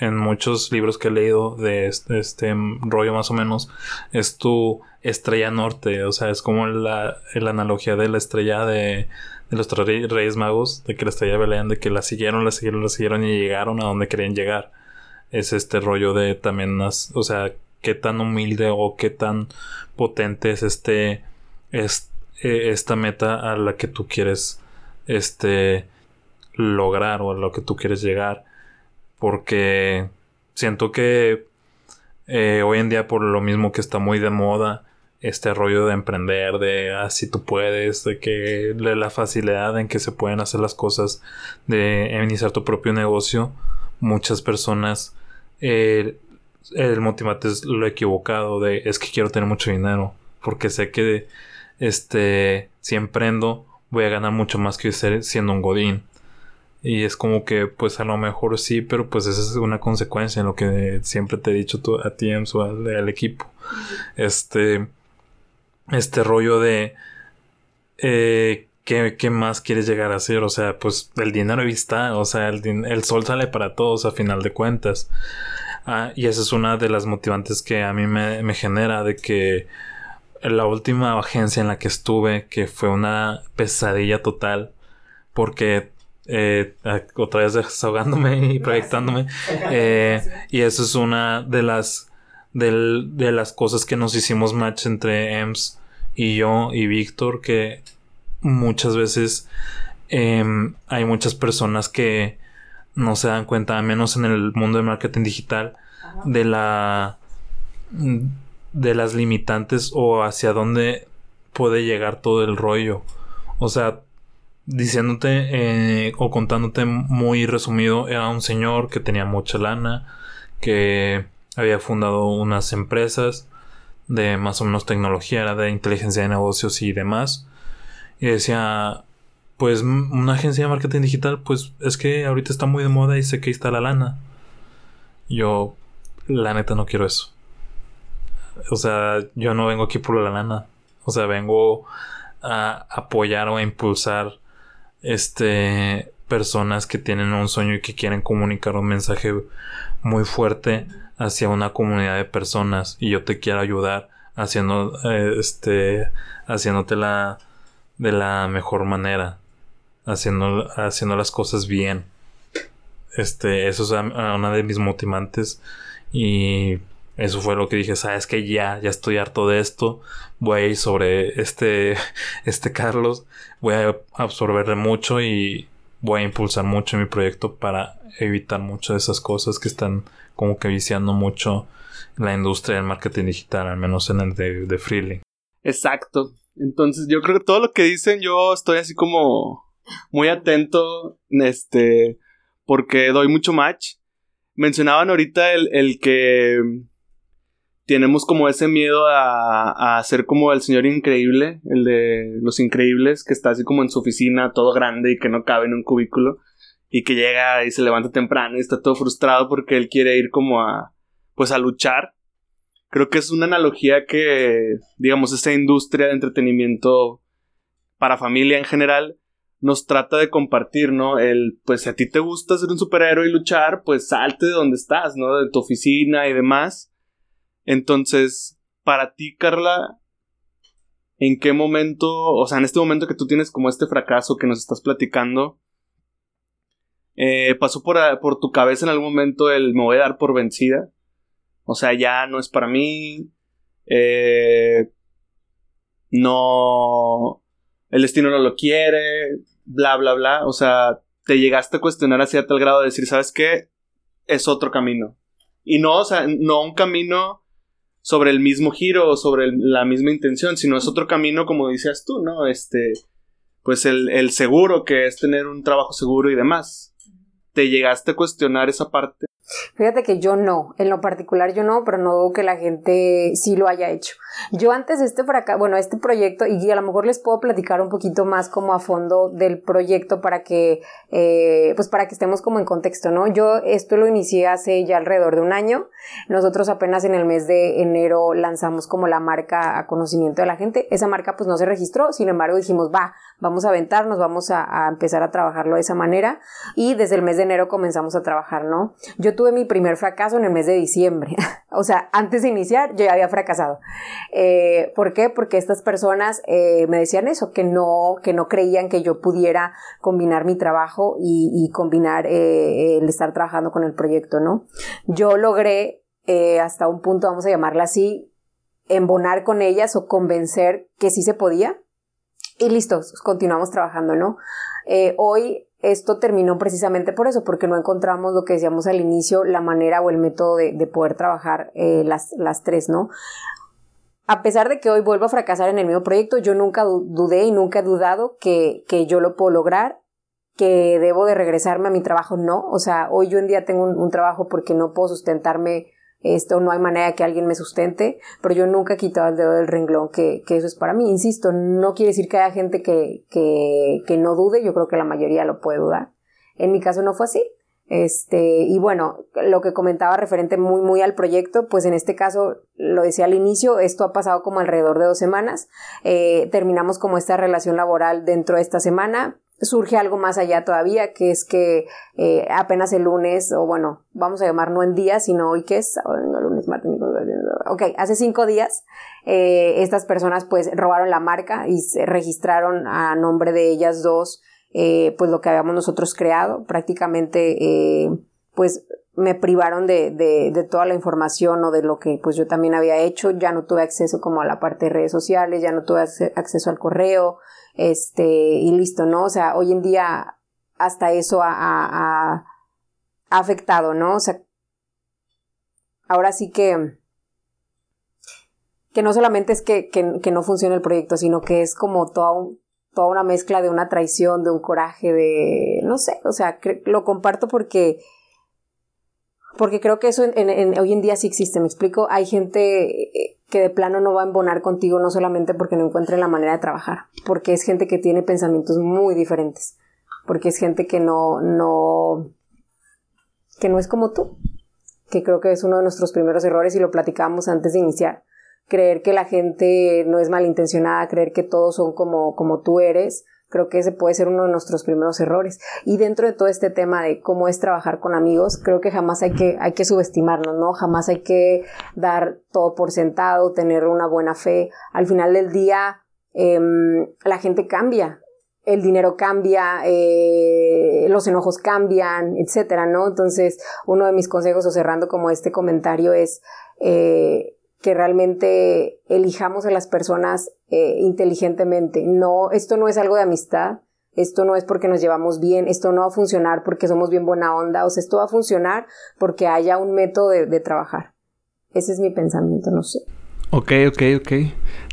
en muchos libros que he leído de este, rollo más o menos, es tu estrella norte, o sea, es como la, la analogía de la estrella de, de los tres reyes magos, de que la estrella de de que la siguieron, la siguieron, la siguieron y llegaron a donde querían llegar. Es este rollo de también, o sea, qué tan humilde o qué tan potente es este, es, e, esta meta a la que tú quieres, este, lograr o a lo que tú quieres llegar porque siento que eh, hoy en día por lo mismo que está muy de moda este rollo de emprender, de así ah, tú puedes, de que de la facilidad en que se pueden hacer las cosas, de iniciar tu propio negocio, muchas personas el motivante es lo equivocado de es que quiero tener mucho dinero porque sé que este si emprendo voy a ganar mucho más que siendo un godín y es como que, pues a lo mejor sí, pero pues esa es una consecuencia en lo que siempre te he dicho tú, a ti, o al, equipo. Este, este rollo de, eh, ¿qué, ¿qué, más quieres llegar a hacer? O sea, pues el dinero ahí está, o sea, el, el sol sale para todos a final de cuentas. Ah, y esa es una de las motivantes que a mí me, me genera de que la última agencia en la que estuve, que fue una pesadilla total, porque eh, otra vez desahogándome y proyectándome, eh, y eso es una de las de, de las cosas que nos hicimos match entre EMS y yo y Víctor, que muchas veces em, hay muchas personas que no se dan cuenta, al menos en el mundo del marketing digital, de la de las limitantes o hacia dónde puede llegar todo el rollo. O sea, diciéndote eh, o contándote muy resumido, era un señor que tenía mucha lana, que había fundado unas empresas de más o menos tecnología, era de inteligencia de negocios y demás. Y decía, pues una agencia de marketing digital, pues es que ahorita está muy de moda y sé que ahí está la lana. Yo, la neta, no quiero eso. O sea, yo no vengo aquí por la lana. O sea, vengo a apoyar o a impulsar este personas que tienen un sueño y que quieren comunicar un mensaje muy fuerte hacia una comunidad de personas y yo te quiero ayudar haciendo eh, este haciéndote la de la mejor manera haciendo haciendo las cosas bien. Este eso es una de mis motivantes y eso fue lo que dije, sabes que ya, ya estoy harto de esto, voy a ir sobre este, este Carlos, voy a absorberle mucho y voy a impulsar mucho mi proyecto para evitar muchas de esas cosas que están como que viciando mucho la industria del marketing digital, al menos en el de, de Freely. Exacto. Entonces yo creo que todo lo que dicen yo estoy así como muy atento, este, porque doy mucho match. Mencionaban ahorita el, el que tenemos como ese miedo a, a ser como el señor increíble, el de los increíbles, que está así como en su oficina, todo grande y que no cabe en un cubículo, y que llega y se levanta temprano y está todo frustrado porque él quiere ir como a, pues a luchar. Creo que es una analogía que, digamos, esa industria de entretenimiento para familia en general nos trata de compartir, ¿no? El, pues si a ti te gusta ser un superhéroe y luchar, pues salte de donde estás, ¿no? De tu oficina y demás entonces, para ti, Carla, ¿en qué momento, o sea, en este momento que tú tienes como este fracaso que nos estás platicando, eh, pasó por, por tu cabeza en algún momento el me voy a dar por vencida? O sea, ya no es para mí. Eh, no. El destino no lo quiere. Bla, bla, bla. O sea, te llegaste a cuestionar hacia tal grado de decir, ¿sabes qué? Es otro camino. Y no, o sea, no un camino sobre el mismo giro o sobre la misma intención, sino es otro camino, como decías tú, ¿no? Este, pues el, el seguro, que es tener un trabajo seguro y demás. ¿Te llegaste a cuestionar esa parte? Fíjate que yo no, en lo particular yo no, pero no dudo que la gente sí lo haya hecho. Yo antes este acá, bueno, este proyecto, y a lo mejor les puedo platicar un poquito más como a fondo del proyecto para que, eh, pues para que estemos como en contexto, ¿no? Yo esto lo inicié hace ya alrededor de un año. Nosotros apenas en el mes de enero lanzamos como la marca a conocimiento de la gente. Esa marca pues no se registró, sin embargo dijimos, va, vamos a aventarnos, vamos a, empezar a trabajarlo de esa manera. Y desde el mes de enero comenzamos a trabajar, ¿no? Yo tuve mi primer fracaso en el mes de diciembre. o sea, antes de iniciar yo ya había fracasado. Eh, ¿Por qué? Porque estas personas eh, me decían eso, que no, que no creían que yo pudiera combinar mi trabajo y, combinar eh, el estar trabajando con el proyecto, ¿no? Yo logré hasta un punto, vamos a llamarla así, embonar con ellas o convencer que sí se podía. Y listo, continuamos trabajando, ¿no? hoy esto terminó precisamente por eso, porque no encontramos lo que decíamos al inicio, la manera o el método de, poder trabajar las, las tres, ¿no? a pesar de que hoy vuelvo a fracasar en el mismo proyecto, yo nunca dudé y nunca he dudado que, que, yo lo puedo lograr, que debo de regresarme a mi trabajo, no. O sea, hoy yo en día tengo un, trabajo porque no puedo sustentarme esto, no hay manera que alguien me sustente, pero yo nunca he quitado el dedo del renglón que, que eso es para mí. Insisto, no quiere decir que haya gente que, que, que no dude, yo creo que la mayoría lo puede dudar. En mi caso no fue así. Este, y bueno, lo que comentaba referente muy, muy al proyecto, pues en este caso, lo decía al inicio, esto ha pasado como alrededor de dos semanas. Eh, terminamos como esta relación laboral dentro de esta semana surge algo más allá todavía, que es que eh, apenas el lunes, o bueno, vamos a llamar no en día, sino hoy que es, lunes, martes, ok, hace cinco días, eh, estas personas pues robaron la marca y se registraron a nombre de ellas dos, eh, pues lo que habíamos nosotros creado, prácticamente pues me privaron de, de, de, toda la información o de lo que pues yo también había hecho, ya no tuve acceso como a la parte de redes sociales, ya no tuve acceso al correo, este, y listo, ¿no? O sea, hoy en día hasta eso ha, afectado, ¿no? O sea, ahora sí que, que no solamente es que, que, no funcione el proyecto, sino que es como toda, toda una mezcla de una traición, de un coraje, de, no sé, o sea, lo comparto porque porque creo que eso en, hoy en día sí existe, me explico, hay gente que de plano no va a embonar contigo no solamente porque no encuentre la manera de trabajar, porque es gente que tiene pensamientos muy diferentes, porque es gente que no, no, que no es como tú, que creo que es uno de nuestros primeros errores y lo platicábamos antes de iniciar, creer que la gente no es malintencionada, creer que todos son como, como tú eres, Creo que ese puede ser uno de nuestros primeros errores. Y dentro de todo este tema de cómo es trabajar con amigos, creo que jamás hay que, hay que subestimarnos, ¿no? Jamás hay que dar todo por sentado, tener una buena fe. Al final del día, em, la gente cambia. El dinero cambia, eh, los enojos cambian, etcétera, ¿no? Entonces, uno de mis consejos, o cerrando como este comentario, es eh, que realmente elijamos a las personas eh, inteligentemente. No, esto no es algo de amistad, esto no es porque nos llevamos bien, esto no va a funcionar porque somos bien buena onda, o sea, esto va a funcionar porque haya un método de, trabajar. Ese es mi pensamiento, no sé. Ok, ok, ok.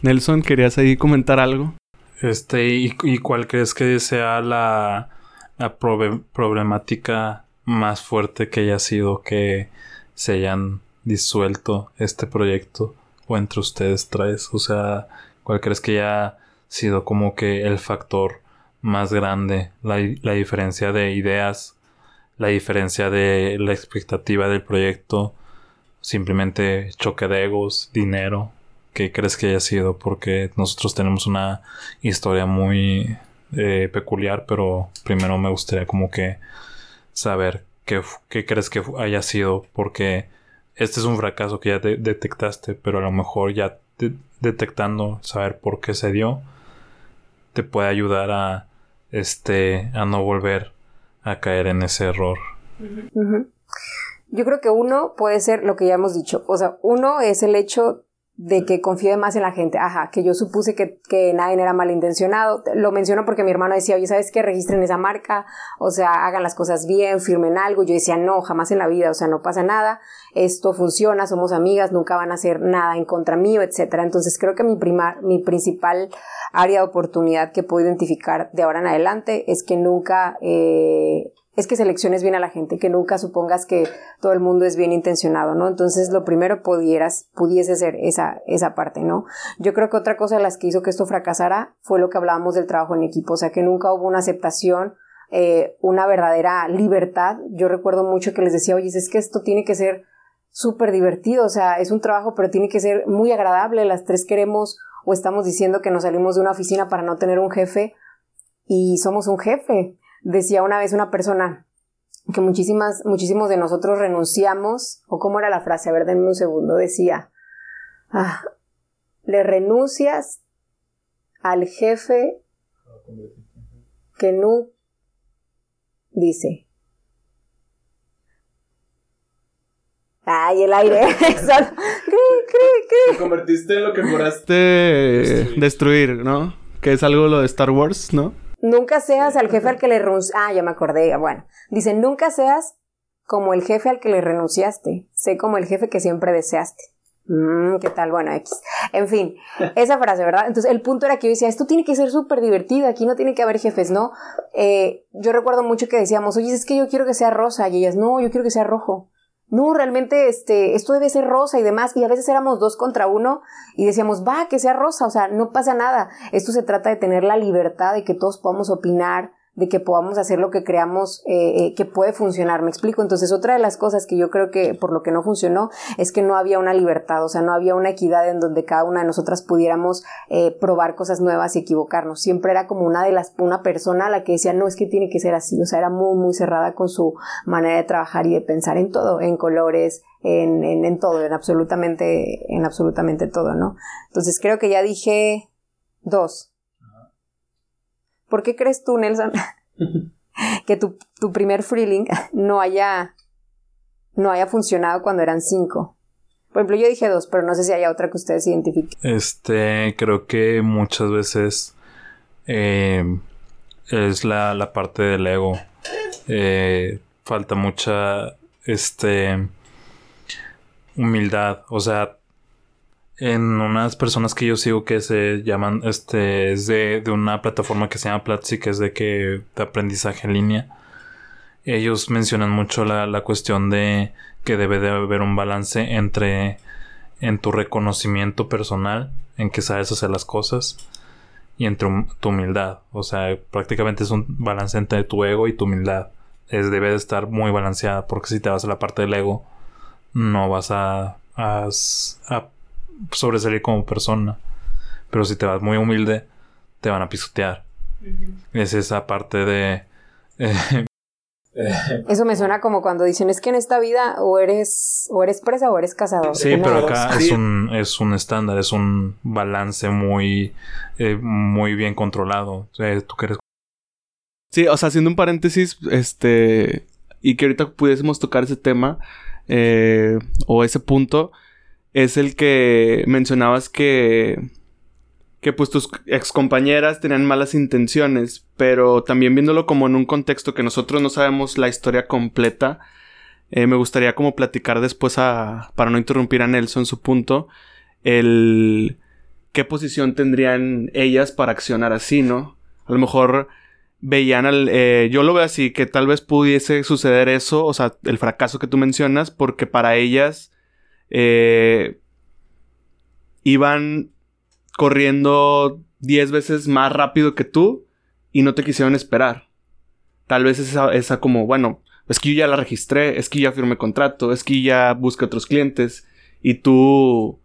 Nelson, ¿querías ahí comentar algo? Este, ¿y, y cuál crees que sea la, la problemática más fuerte que haya sido que se hayan disuelto este proyecto o entre ustedes tres? O sea, ¿cuál crees que haya sido como que el factor más grande? La, diferencia de ideas, la diferencia de la expectativa del proyecto, simplemente choque de egos, dinero. ¿Qué crees que haya sido? Porque nosotros tenemos una historia muy eh, peculiar, pero primero me gustaría como que saber qué, qué crees que haya sido, porque este es un fracaso que ya detectaste, pero a lo mejor ya detectando, saber por qué se dio, te puede ayudar a, este, a no volver a caer en ese error. Yo creo que uno puede ser lo que ya hemos dicho. O sea, uno es el hecho de que confíe más en la gente. Ajá, que yo supuse que, que nadie era malintencionado. Lo menciono porque mi hermano decía, oye, ¿sabes qué? Registren esa marca, o sea, hagan las cosas bien, firmen algo. Yo decía, no, jamás en la vida, o sea, no pasa nada, esto funciona, somos amigas, nunca van a hacer nada en contra mío, etcétera. Entonces creo que mi, primar, mi principal área de oportunidad que puedo identificar de ahora en adelante es que nunca eh, es que selecciones bien a la gente, que nunca supongas que todo el mundo es bien intencionado, ¿no? Entonces, lo primero pudieras, pudiese ser esa, esa parte, ¿no? Yo creo que otra cosa de las que hizo que esto fracasara fue lo que hablábamos del trabajo en equipo, o sea, que nunca hubo una aceptación, eh, una verdadera libertad. Yo recuerdo mucho que les decía, oye, es que esto tiene que ser súper divertido, o sea, es un trabajo, pero tiene que ser muy agradable, las tres queremos o estamos diciendo que nos salimos de una oficina para no tener un jefe y somos un jefe. Decía una vez una persona que muchísimas, muchísimos de nosotros renunciamos, o cómo era la frase, a ver, denme un segundo, decía, ah, le renuncias al jefe que no dice. Ay, el aire. Te convertiste en lo que juraste destruir. destruir, ¿no? Que es algo lo de Star Wars, ¿no? Nunca seas al jefe al que le renunciaste. Ah, ya me acordé. Bueno, dice, nunca seas como el jefe al que le renunciaste. Sé como el jefe que siempre deseaste. Mmm, ¿qué tal? Bueno, X. En fin, esa frase, ¿verdad? Entonces, el punto era que yo decía, esto tiene que ser súper divertido, aquí no tiene que haber jefes, ¿no? Eh, yo recuerdo mucho que decíamos, oye, es que yo quiero que sea rosa, y ellas, no, yo quiero que sea rojo no, realmente este, esto debe ser rosa y demás, y a veces éramos dos contra uno y decíamos, va, que sea rosa, o sea, no pasa nada. Esto se trata de tener la libertad de que todos podamos opinar, de que podamos hacer lo que creamos eh, eh, que puede funcionar, me explico. Entonces, otra de las cosas que yo creo que por lo que no funcionó es que no había una libertad, o sea, no había una equidad en donde cada una de nosotras pudiéramos eh, probar cosas nuevas y equivocarnos. Siempre era como una de las, una persona a la que decía, no, es que tiene que ser así, o sea, era muy, muy cerrada con su manera de trabajar y de pensar en todo, en colores, en, en, en todo, en absolutamente, en absolutamente todo, ¿no? Entonces, creo que ya dije dos. ¿Por qué crees tú, Nelson, que tu, tu primer freeling no haya, no haya funcionado cuando eran cinco? Por ejemplo, yo dije dos, pero no sé si haya otra que ustedes identifiquen. Este, creo que muchas veces eh, es la, la, parte del ego. Eh, falta mucha, este, humildad. O sea, en unas personas que yo sigo que se llaman, este, es de, de una plataforma que se llama Platzi, que es de que de aprendizaje en línea. Ellos mencionan mucho la, la cuestión de que debe de haber un balance entre en tu reconocimiento personal, en que sabes hacer las cosas, y entre tu humildad. O sea, prácticamente es un balance entre tu ego y tu humildad. Es, debe de estar muy balanceada, porque si te vas a la parte del ego, no vas a, a, a sobresalir como persona. Pero si te vas muy humilde, te van a pisotear. Es esa parte de... Eh, Eso me suena como cuando dicen es que en esta vida o eres o eres presa o eres cazador. Sí, pero acá es un, es un estándar, es un balance muy, eh, muy bien controlado. ¿tú quieres? Sí, o sea, haciendo un paréntesis, este, y que ahorita pudiésemos tocar ese tema eh, o ese punto, es el que mencionabas que que pues tus excompañeras tenían malas intenciones, pero también viéndolo como en un contexto que nosotros no sabemos la historia completa, eh, me gustaría como platicar después a, para no interrumpir a Nelson su punto, el qué posición tendrían ellas para accionar así, ¿no? A lo mejor veían al... Eh, yo lo veo así, que tal vez pudiese suceder eso, o sea, el fracaso que tú mencionas, porque para ellas eh, iban corriendo 10 veces más rápido que tú y no te quisieron esperar. Tal vez esa, esa como, bueno, es que yo ya la registré, es que ya firmé contrato, es que ya busqué otros clientes y tú,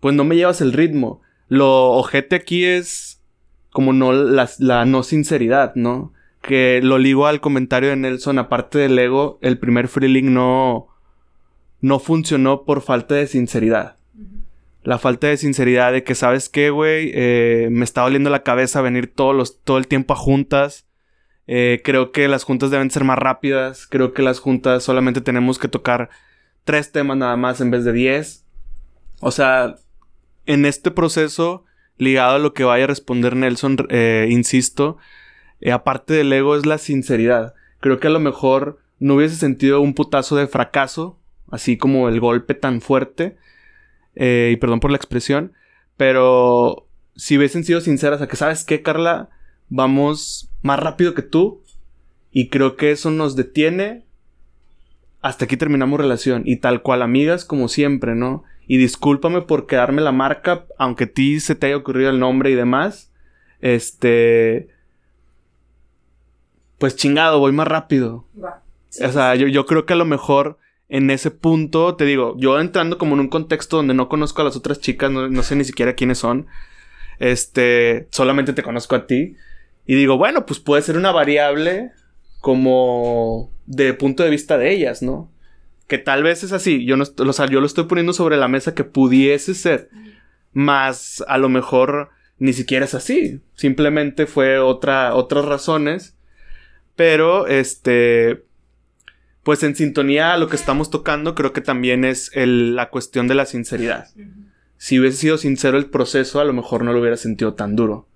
pues no me llevas el ritmo. Lo ojete aquí es como no la, la no sinceridad, ¿no? Que lo ligo al comentario de Nelson, aparte del ego, el primer freeling no, no funcionó por falta de sinceridad la falta de sinceridad de que, ¿sabes qué, güey? Eh, me está doliendo la cabeza venir todos los, todo el tiempo a juntas. Eh, creo que las juntas deben ser más rápidas. Creo que las juntas solamente tenemos que tocar tres temas nada más en vez de diez. O sea, en este proceso, ligado a lo que vaya a responder Nelson, eh, insisto, aparte del ego es la sinceridad. Creo que a lo mejor no hubiese sentido un putazo de fracaso, así como el golpe tan fuerte eh, y perdón por la expresión, pero si hubiesen sido sinceras a que, ¿sabes qué, Carla? Vamos más rápido que tú y creo que eso nos detiene. Hasta aquí terminamos relación y tal cual amigas como siempre, ¿no? Y discúlpame por quedarme la marca, aunque a ti se te haya ocurrido el nombre y demás. Este... Pues chingado, voy más rápido. o sea, yo, yo creo que a lo mejor en ese punto, te digo, yo entrando como en un contexto donde no conozco a las otras chicas, no, sé ni siquiera quiénes son, este, solamente te conozco a ti, y digo, bueno, pues puede ser una variable como de punto de vista de ellas, ¿no? Que tal vez es así, yo, no, o sea, yo lo estoy poniendo sobre la mesa que pudiese ser, más a lo mejor ni siquiera es así, simplemente fue otra, otras razones, pero este pues en sintonía a lo que estamos tocando, creo que también es la cuestión de la sinceridad. Si hubiese sido sincero el proceso, a lo mejor no lo hubiera sentido tan duro.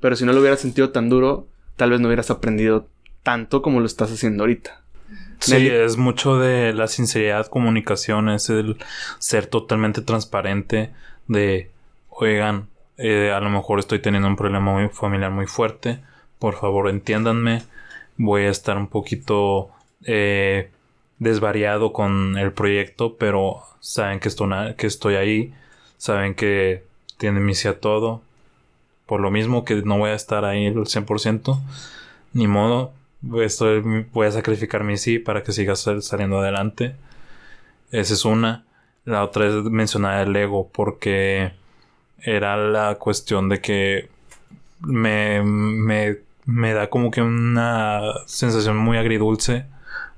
Pero si no lo hubiera sentido tan duro, tal vez no hubieras aprendido tanto como lo estás haciendo ahorita. Sí, es mucho de la sinceridad, comunicación, es el ser totalmente transparente de, oigan, eh, a lo mejor estoy teniendo un problema muy familiar muy fuerte, por favor entiéndanme, voy a estar un poquito eh, desvariado con el proyecto, pero saben que estoy, ahí, saben que tienen misión todo, por lo mismo que no voy a estar ahí el 100%, ni modo, estoy, voy a sacrificar mi sí para que sigas saliendo adelante. Esa es una. La otra es mencionar el ego, porque era la cuestión de que me, me, me da como que una sensación muy agridulce,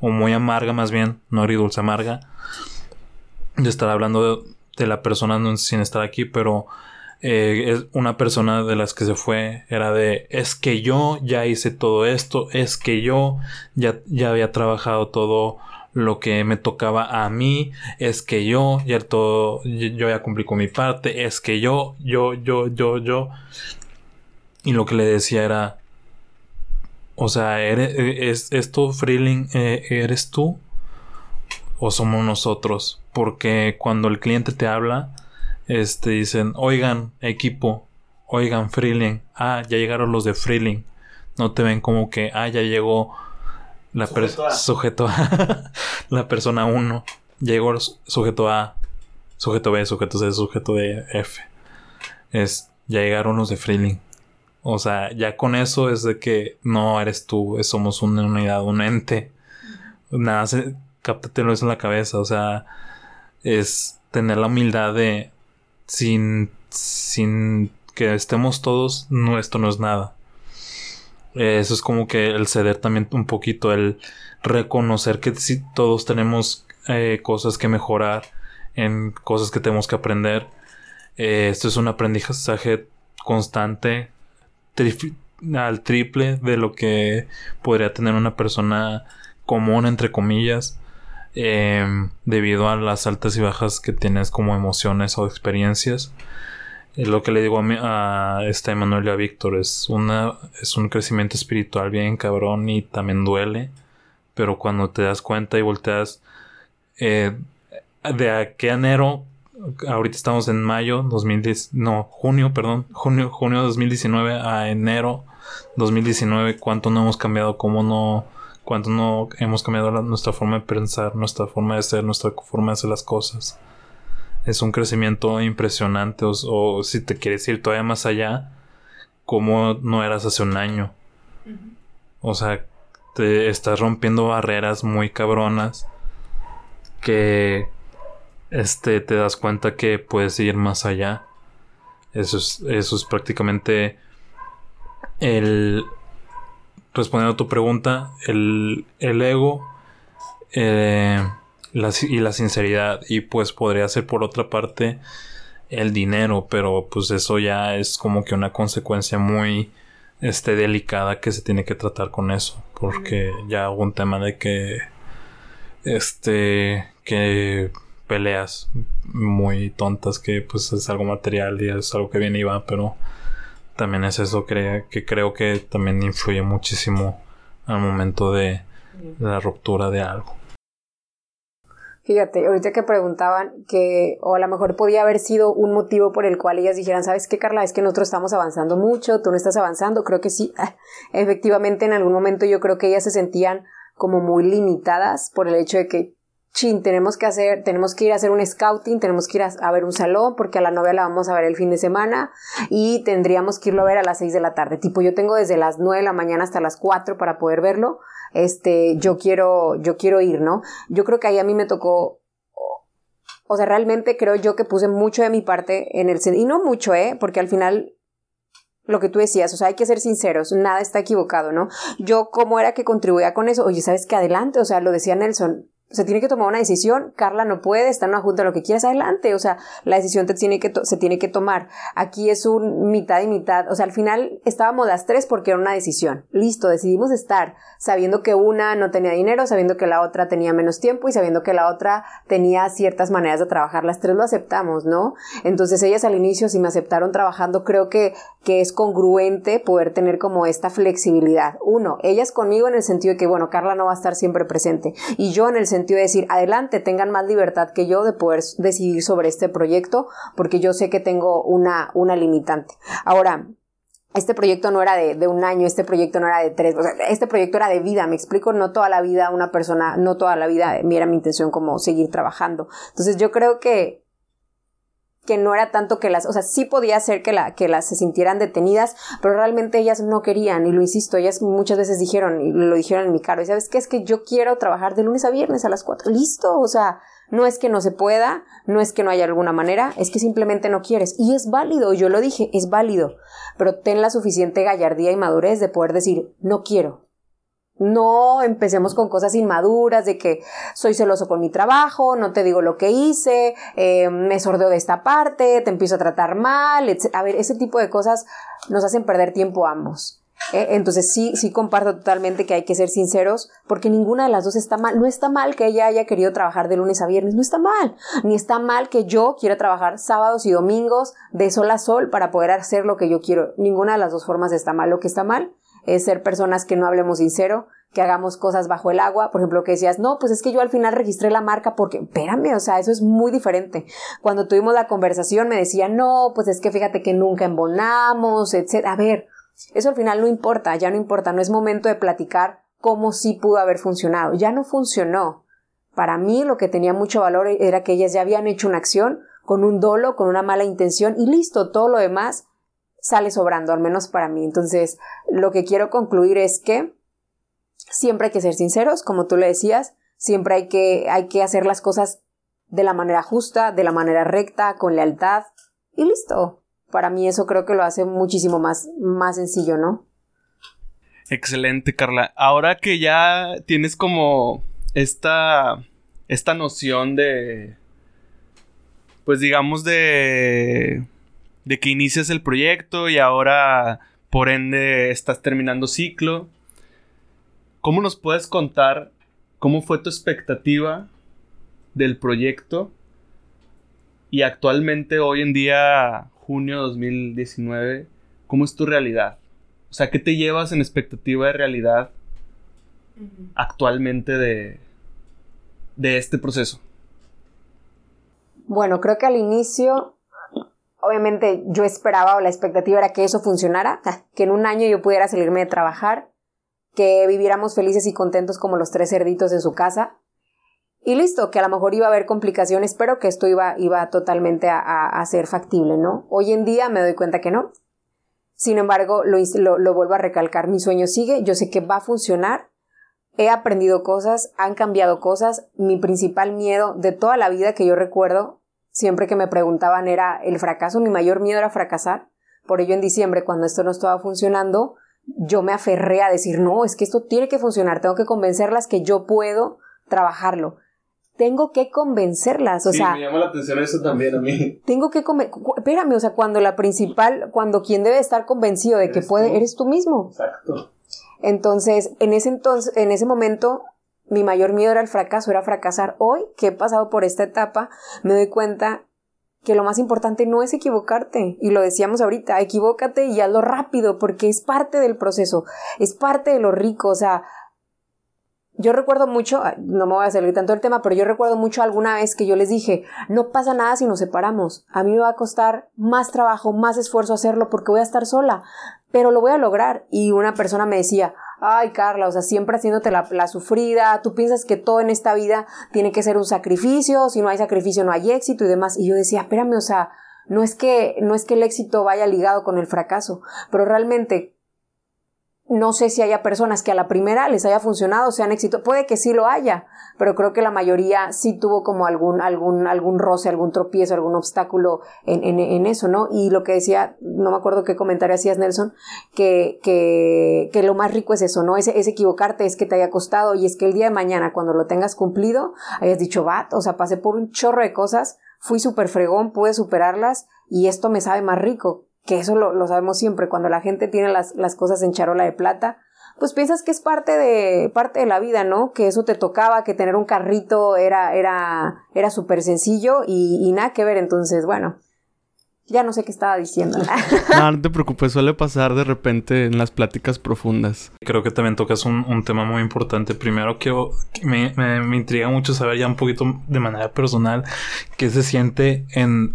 o muy amarga más bien, no agridulce, amarga, de estar hablando de, la persona sin estar aquí, pero eh, es una persona de las que se fue era de es que yo ya hice todo esto, es que yo ya, ya había trabajado todo lo que me tocaba a mí, es que yo ya todo, yo ya cumplí con mi parte, es que yo, yo, yo, yo, yo. Y lo que le decía era, o sea, ¿eres, es, ¿esto, Freeling, eh, eres tú? ¿O somos nosotros? Porque cuando el cliente te habla, este, dicen, oigan, equipo, oigan, Freeling, ah, ya llegaron los de Freeling. No te ven como que, ah, ya llegó la sujeto, sujeto A. la persona 1. Llegó el sujeto A, sujeto B, sujeto C, sujeto D, F. Es, ya llegaron los de Freeling. O sea, ya con eso es de que no eres tú, somos una unidad, un ente. Nada, se, cáptatelo eso en la cabeza. O sea, es tener la humildad de sin, sin que estemos todos, no, esto no es nada. Eso es como que el ceder también un poquito, el reconocer que si todos tenemos eh, cosas que mejorar, en cosas que tenemos que aprender. Eh, esto es un aprendizaje constante, al triple de lo que podría tener una persona común, entre comillas. Em, debido a las altas y bajas que tienes como emociones o experiencias. Es lo que le digo a, mi, a este Emanuel y a Víctor, es, es un crecimiento espiritual bien cabrón y también duele, pero cuando te das cuenta y volteas eh, de a qué enero, ahorita estamos en mayo 2010, no, junio, perdón, junio, junio 2019 a enero 2019, cuánto no hemos cambiado, cómo no cuánto no hemos cambiado nuestra forma de pensar, nuestra forma de ser, nuestra forma de hacer las cosas. Es un crecimiento impresionante, o, si te quieres ir todavía más allá, como no eras hace un año. O sea, te estás rompiendo barreras muy cabronas que este te das cuenta que puedes ir más allá. Eso es, eso es prácticamente el, respondiendo a tu pregunta, el, ego eh, y la sinceridad. Y pues podría ser por otra parte el dinero, pero pues eso ya es como que una consecuencia muy este, delicada que se tiene que tratar con eso. Porque ya hubo un tema de que este que peleas muy tontas que pues es algo material y es algo que viene y va, pero también es eso que, que creo que también influye muchísimo al momento de, la ruptura de algo. Fíjate, ahorita que preguntaban que, o a lo mejor podía haber sido un motivo por el cual ellas dijeran, ¿sabes qué, Carla? Es que nosotros estamos avanzando mucho, tú no estás avanzando. Creo que sí. Efectivamente, en algún momento yo creo que ellas se sentían como muy limitadas por el hecho de que chin, tenemos que hacer, tenemos que ir a hacer un scouting, tenemos que ir a, ver un salón porque a la novia la vamos a ver el fin de semana y tendríamos que irlo a ver a las 6 de la tarde. Tipo, yo tengo desde las 9 de la mañana hasta las 4 para poder verlo. Este, yo quiero, yo quiero ir, ¿no? Yo creo que ahí a mí me tocó o sea, realmente creo yo que puse mucho de mi parte en el y no mucho, ¿eh? Porque al final lo que tú decías, o sea, hay que ser sinceros, nada está equivocado, ¿no? Yo, ¿cómo era que contribuía con eso? Oye, ¿sabes qué? Adelante, o sea, lo decía Nelson, se tiene que tomar una decisión, Carla no puede, está en una junta, lo que quieras, adelante, o sea, la decisión te tiene que se tiene que tomar. Aquí es un mitad y mitad, o sea, al final estábamos las tres porque era una decisión. Listo, decidimos estar sabiendo que una no tenía dinero, sabiendo que la otra tenía menos tiempo y sabiendo que la otra tenía ciertas maneras de trabajar. Las tres lo aceptamos, ¿no? Entonces ellas al inicio si me aceptaron trabajando, creo que, que es congruente poder tener como esta flexibilidad. Uno, ellas conmigo en el sentido de que, bueno, Carla no va a estar siempre presente y yo en el sentido de decir, adelante, tengan más libertad que yo de poder decidir sobre este proyecto, porque yo sé que tengo una, una limitante. Ahora, este proyecto no era de, un año, este proyecto no era de tres, este proyecto era de vida, me explico, no toda la vida una persona, no toda la vida, era mi intención como seguir trabajando. Entonces yo creo que que no era tanto que las, o sea, sí podía ser que, la, que las se sintieran detenidas, pero realmente ellas no querían, y lo insisto, ellas muchas veces dijeron, y lo dijeron en mi cargo, y sabes qué es que yo quiero trabajar de lunes a viernes a las cuatro, listo, o sea, no es que no se pueda, no es que no haya alguna manera, es que simplemente no quieres, y es válido, yo lo dije, es válido, pero ten la suficiente gallardía y madurez de poder decir, no quiero, no empecemos con cosas inmaduras de que soy celoso con mi trabajo, no te digo lo que hice, eh, me sordeo de esta parte, te empiezo a tratar mal, etc. A ver, ese tipo de cosas nos hacen perder tiempo ambos. ¿eh? Entonces sí, sí comparto totalmente que hay que ser sinceros porque ninguna de las dos está mal. No está mal que ella haya querido trabajar de lunes a viernes, no está mal. Ni está mal que yo quiera trabajar sábados y domingos de sol a sol para poder hacer lo que yo quiero. Ninguna de las dos formas está mal. Lo que está mal es ser personas que no hablemos sincero, que hagamos cosas bajo el agua, por ejemplo, que decías, no, pues es que yo al final registré la marca porque, espérame, o sea, eso es muy diferente. Cuando tuvimos la conversación me decía, no, pues es que fíjate que nunca embonamos, etc. A ver, eso al final no importa, ya no importa, no es momento de platicar cómo sí pudo haber funcionado, ya no funcionó. Para mí lo que tenía mucho valor era que ellas ya habían hecho una acción con un dolo, con una mala intención y listo, todo lo demás sale sobrando, al menos para mí. Entonces, lo que quiero concluir es que siempre hay que ser sinceros, como tú le decías, siempre hay que, hay que hacer las cosas de la manera justa, de la manera recta, con lealtad y listo. Para mí eso creo que lo hace muchísimo más, más sencillo, ¿no? Excelente, Carla. Ahora que ya tienes como esta, esta noción de, pues digamos de de que inicias el proyecto y ahora por ende estás terminando ciclo. ¿Cómo nos puedes contar cómo fue tu expectativa del proyecto y actualmente hoy en día, junio 2019, cómo es tu realidad? O sea, ¿qué te llevas en expectativa de realidad actualmente de, de este proceso? Bueno, creo que al inicio obviamente yo esperaba o la expectativa era que eso funcionara, que en un año yo pudiera salirme de trabajar, que viviéramos felices y contentos como los tres cerditos en su casa. Y listo, que a lo mejor iba a haber complicaciones, pero que esto iba, iba totalmente a, ser factible, ¿no? Hoy en día me doy cuenta que no. Sin embargo, lo, lo, lo vuelvo a recalcar, mi sueño sigue, yo sé que va a funcionar, he aprendido cosas, han cambiado cosas, mi principal miedo de toda la vida que yo recuerdo siempre que me preguntaban era el fracaso, mi mayor miedo era fracasar. Por ello en diciembre, cuando esto no estaba funcionando, yo me aferré a decir, no, es que esto tiene que funcionar, tengo que convencerlas que yo puedo trabajarlo. Tengo que convencerlas, o sí, sea... me llama la atención eso también a mí. Tengo que... Espérame, o sea, cuando la principal, cuando quien debe estar convencido de que puede, eres tú mismo. Exacto. Entonces, en ese entonces, en ese momento, mi mayor miedo era el fracaso, era fracasar. Hoy que he pasado por esta etapa, me doy cuenta que lo más importante no es equivocarte. Y lo decíamos ahorita, equivócate y hazlo rápido, porque es parte del proceso, es parte de lo rico. O sea, yo recuerdo mucho, no me voy a salir tanto el tema, pero yo recuerdo mucho alguna vez que yo les dije, no pasa nada si nos separamos. A mí me va a costar más trabajo, más esfuerzo hacerlo porque voy a estar sola, pero lo voy a lograr. Y una persona me decía, ay Carla, o sea, siempre haciéndote la, sufrida, tú piensas que todo en esta vida tiene que ser un sacrificio, si no hay sacrificio no hay éxito y demás. Y yo decía, espérame, o sea, no es que, no es que el éxito vaya ligado con el fracaso, pero realmente no sé si haya personas que a la primera les haya funcionado, sean éxito. Puede que sí lo haya, pero creo que la mayoría sí tuvo como algún, algún, algún roce, algún tropiezo, algún obstáculo en, en, en eso, ¿no? Y lo que decía, no me acuerdo qué comentario hacías, Nelson, que, que, que lo más rico es eso, ¿no? Es, es equivocarte, es que te haya costado y es que el día de mañana, cuando lo tengas cumplido, hayas dicho, va, o sea, pasé por un chorro de cosas, fui súper fregón, pude superarlas y esto me sabe más rico que eso lo, sabemos siempre, cuando la gente tiene las, las, cosas en charola de plata, pues piensas que es parte de, parte de la vida, ¿no? Que eso te tocaba, que tener un carrito era, era, era súper sencillo y, y, nada que ver, entonces, bueno. Ya no sé qué estaba diciendo. no, no te preocupes, suele pasar de repente en las pláticas profundas. Creo que también tocas un, un tema muy importante. Primero que me, me, me intriga mucho saber ya un poquito de manera personal qué se siente en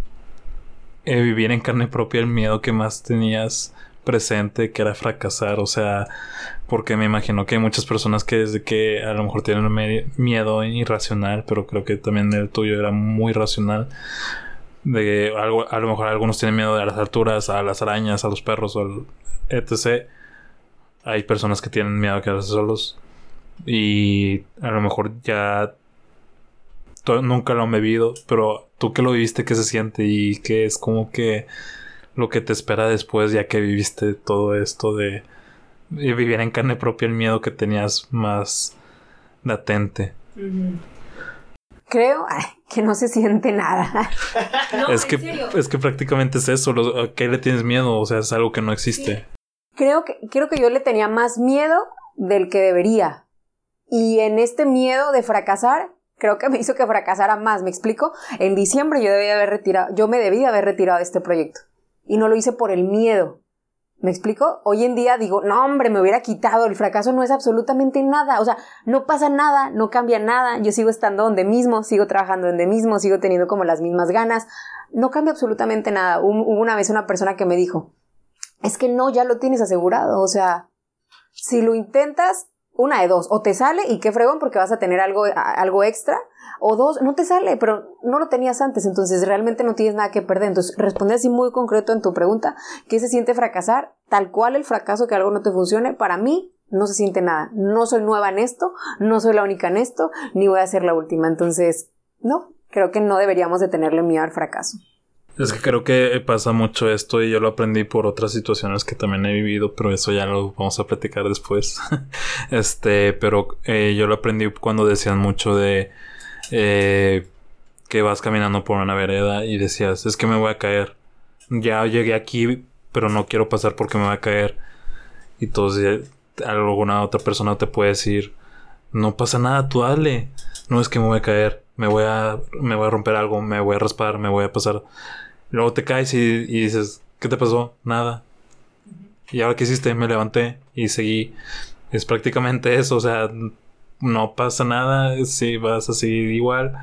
eh, vivir en carne propia el miedo que más tenías presente, que era fracasar, o sea, porque me imagino que hay muchas personas que desde que a lo mejor tienen miedo irracional, pero creo que también el tuyo era muy racional. de algo, a lo mejor algunos tienen miedo a las alturas, a las arañas, a los perros, etc. Hay personas que tienen miedo a quedarse solos. Y a lo mejor ya nunca lo han vivido, pero tú que lo viviste, ¿qué se siente? Y qué es como que lo que te espera después, ya que viviste todo esto de vivir en carne propia el miedo que tenías más latente. Creo que no se siente nada. es, que, es que prácticamente es eso. ¿A qué le tienes miedo? O sea, es algo que no existe. Creo que, creo que yo le tenía más miedo del que debería. Y en este miedo de fracasar, creo que me hizo que fracasara más. ¿Me explico? En diciembre yo debía haber retirado, yo me debía haber retirado de este proyecto. Y no lo hice por el miedo. ¿Me explico? Hoy en día digo, no hombre, me hubiera quitado, el fracaso no es absolutamente nada, o sea, no pasa nada, no cambia nada, yo sigo estando donde mismo, sigo trabajando donde mismo, sigo teniendo como las mismas ganas, no cambia absolutamente nada. Hubo una vez una persona que me dijo, es que no, ya lo tienes asegurado, o sea, si lo intentas, una de dos, o te sale y qué fregón porque vas a tener algo, algo extra, o dos, no te sale, pero no lo tenías antes, entonces realmente no tienes nada que perder. Entonces, responde así muy concreto en tu pregunta, ¿qué se siente fracasar? Tal cual el fracaso que algo no te funcione, para mí no se siente nada. No soy nueva en esto, no soy la única en esto, ni voy a ser la última. Entonces, no, creo que no deberíamos de tenerle miedo al fracaso. Es que creo que pasa mucho esto y yo lo aprendí por otras situaciones que también he vivido, pero eso ya lo vamos a platicar después. este, pero eh, yo lo aprendí cuando decían mucho de eh, que vas caminando por una vereda y decías, es que me voy a caer. Ya llegué aquí, pero no quiero pasar porque me voy a caer. Y entonces alguna otra persona te puede decir, no pasa nada, tú dale. No es que me voy a caer, me voy a, me voy a romper algo, me voy a raspar, me voy a pasar. Luego te caes y, dices, ¿qué te pasó? Nada. Y ahora que hiciste, me levanté y seguí. Es prácticamente eso, o sea, no pasa nada si vas así igual.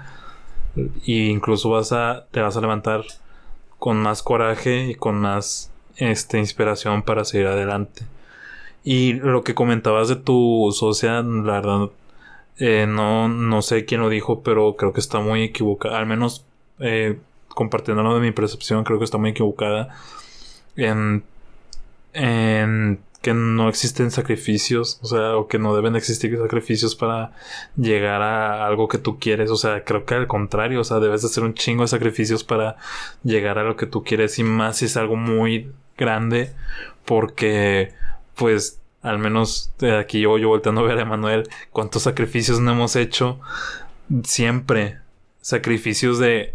Y incluso vas a, te vas a levantar con más coraje y con más este, inspiración para seguir adelante. Y lo que comentabas de tu socia, la verdad, eh, no, no sé quién lo dijo, pero creo que está muy equivocada. Al menos eh, compartiéndolo de mi percepción, creo que está muy equivocada en, en que no existen sacrificios, o sea, o que no deben existir sacrificios para llegar a algo que tú quieres, o sea, creo que al contrario, o sea, debes hacer un chingo de sacrificios para llegar a lo que tú quieres y más si es algo muy grande, porque pues al menos de aquí yo, yo volteando a ver a Emanuel, cuántos sacrificios no hemos hecho siempre, sacrificios de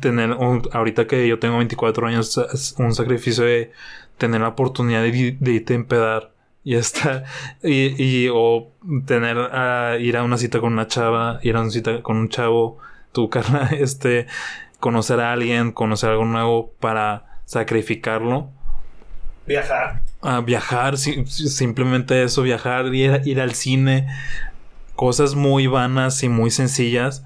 tener, ahorita que yo tengo 24 años, un sacrificio de tener la oportunidad de, de irte a empedar y estar, y, y, o tener a ir a una cita con una chava, ir a una cita con un chavo, tu carnal, este, conocer a alguien, conocer algo nuevo para sacrificarlo. Viajar. A viajar, simplemente eso, viajar, ir, ir al cine, cosas muy vanas y muy sencillas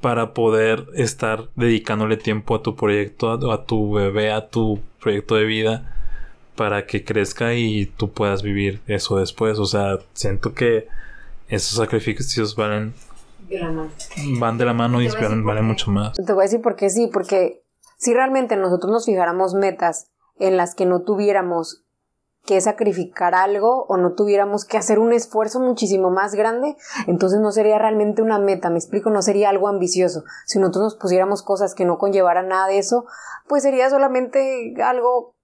para poder estar dedicándole tiempo a tu proyecto, a, tu bebé, a tu proyecto de vida, para que crezca y tú puedas vivir eso después. O sea, siento que esos sacrificios valen... Van de la mano y valen, valen mucho más. Te voy a decir por qué sí, porque si realmente nosotros nos fijáramos metas en las que no tuviéramos que sacrificar algo o no tuviéramos que hacer un esfuerzo muchísimo más grande, entonces no sería realmente una meta, me explico, no sería algo ambicioso. Si nosotros nos pusiéramos cosas que no conllevaran nada de eso, pues sería solamente algo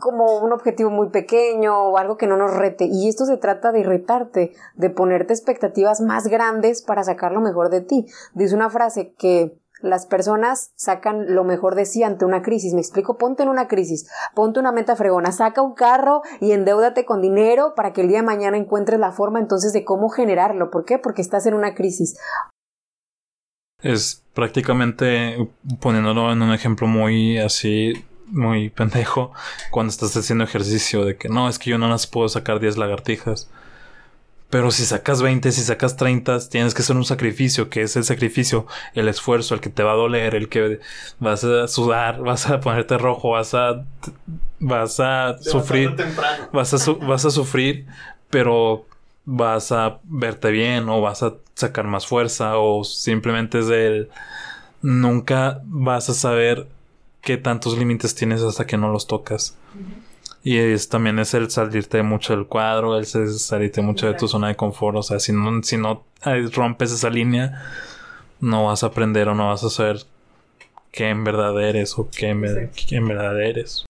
como un objetivo muy pequeño o algo que no nos rete. Y esto se trata de retarte, de ponerte expectativas más grandes para sacar lo mejor de ti. Dice una frase que las personas sacan lo mejor de sí ante una crisis. Me explico, ponte en una crisis, ponte una meta fregona, saca un carro y endeudate con dinero para que el día de mañana encuentres la forma entonces de cómo generarlo. ¿Por qué? Porque estás en una crisis. Es prácticamente poniéndolo en un ejemplo muy así, muy pendejo, cuando estás haciendo ejercicio de que no, es que yo no las puedo sacar 10 lagartijas. Pero si sacas 20, si sacas 30, tienes que hacer un sacrificio, que es el sacrificio, el esfuerzo, el que te va a doler, el que vas a sudar, vas a ponerte rojo, vas a vas a sufrir, vas a vas a sufrir, pero vas a verte bien o vas a sacar más fuerza o simplemente es el nunca vas a saber qué tantos límites tienes hasta que no los tocas. Y es, también es el salirte mucho del cuadro, el salirte mucho de tu zona de confort. O sea, si no, si no rompes esa línea, no vas a aprender o no vas a saber qué en verdad eres o qué en, verdad eres.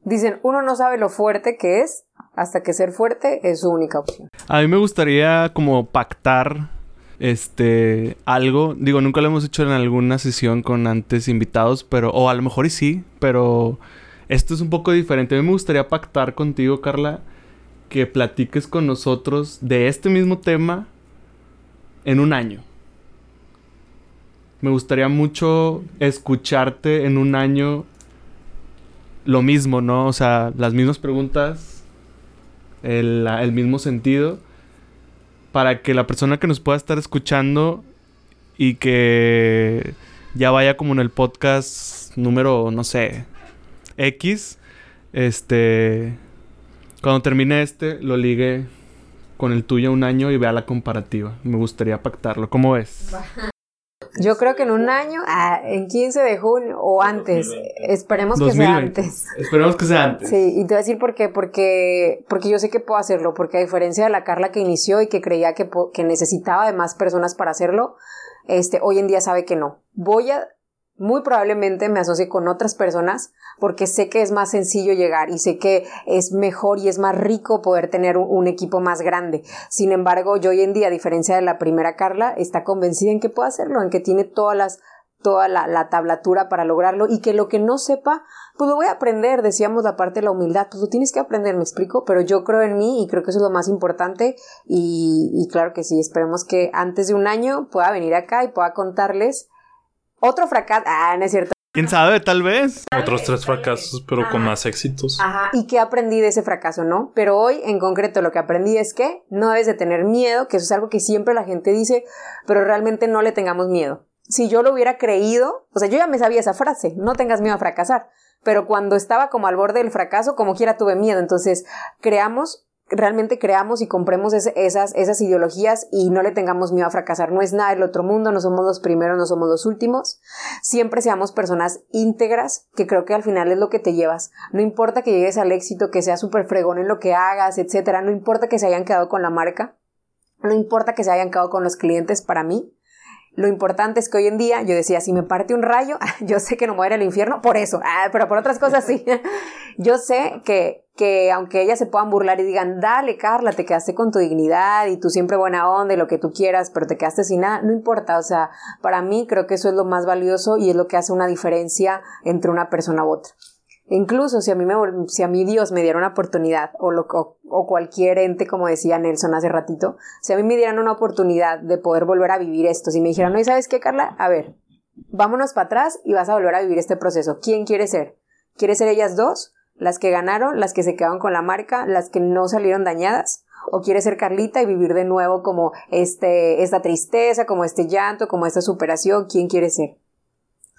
Dicen, uno no sabe lo fuerte que es hasta que ser fuerte es su única opción. A mí me gustaría como pactar este algo, digo, nunca lo hemos hecho en alguna sesión con antes invitados, pero o a lo mejor y sí, pero esto es un poco diferente. Me gustaría pactar contigo, Carla, que platiques con nosotros de este mismo tema en un año. Me gustaría mucho escucharte en un año lo mismo, ¿no? O sea, las mismas preguntas, el, el mismo sentido, para que la persona que nos pueda estar escuchando y que ya vaya como en el podcast número, no sé, X, este, cuando termine este, lo ligue con el tuyo un año y vea la comparativa. Me gustaría pactarlo. ¿Cómo ves? Yo creo que en un año, ah, en 15 de junio o antes. Esperemos que sea antes. Esperemos que sea antes. Sí, y te voy a decir por qué. Porque, porque yo sé que puedo hacerlo. Porque a diferencia de la Carla que inició y que creía que, que necesitaba de más personas para hacerlo, este, hoy en día sabe que no. Voy a muy probablemente me asocie con otras personas porque sé que es más sencillo llegar y sé que es mejor y es más rico poder tener un, equipo más grande. Sin embargo, yo hoy en día, a diferencia de la primera Carla, está convencida en que puede hacerlo, en que tiene todas las toda la, la, tablatura para lograrlo y que lo que no sepa, pues lo voy a aprender, decíamos la parte de la humildad, pues lo tienes que aprender, me explico, pero yo creo en mí y creo que eso es lo más importante y, y claro que sí, esperemos que antes de un año pueda venir acá y pueda contarles otro fracaso. Ah, no es cierto. ¿Quién sabe? Tal vez. Otros tres fracasos, pero con más éxitos. Ajá. ¿Y qué aprendí de ese fracaso, no? Pero hoy, en concreto, lo que aprendí es que no debes de tener miedo, que eso es algo que siempre la gente dice, pero realmente no le tengamos miedo. Si yo lo hubiera creído, o sea, yo ya me sabía esa frase, no tengas miedo a fracasar. Pero cuando estaba como al borde del fracaso, como quiera tuve miedo. Entonces, creamos realmente creamos y compremos esas, esas ideologías y no le tengamos miedo a fracasar. No es nada del otro mundo, no somos los primeros, no somos los últimos. Siempre seamos personas íntegras, que creo que al final es lo que te llevas. No importa que llegues al éxito, que seas súper fregón en lo que hagas, etcétera. No importa que se hayan quedado con la marca. No importa que se hayan quedado con los clientes para mí. Lo importante es que hoy en día yo decía, si me parte un rayo, yo sé que no ir al infierno por eso, ah, pero por otras cosas sí. yo sé que, que aunque ellas se puedan burlar y digan, dale Carla, te quedaste con tu dignidad y tú siempre buena onda y lo que tú quieras, pero te quedaste sin nada, no importa, o sea, para mí creo que eso es lo más valioso y es lo que hace una diferencia entre una persona u otra. Incluso si a mí, me, si a mí Dios me diera una oportunidad, o, lo, o, cualquier ente, como decía Nelson hace ratito, si a mí me dieran una oportunidad de poder volver a vivir esto, si me dijeran, no, ¿y sabes qué, Carla? A ver, vámonos para atrás y vas a volver a vivir este proceso. ¿Quién quiere ser? ¿Quiere ser ellas dos? ¿Las que ganaron? ¿Las que se quedaron con la marca? ¿Las que no salieron dañadas? ¿O quiere ser Carlita y vivir de nuevo como este, esta tristeza, como este llanto, como esta superación? ¿Quién quiere ser?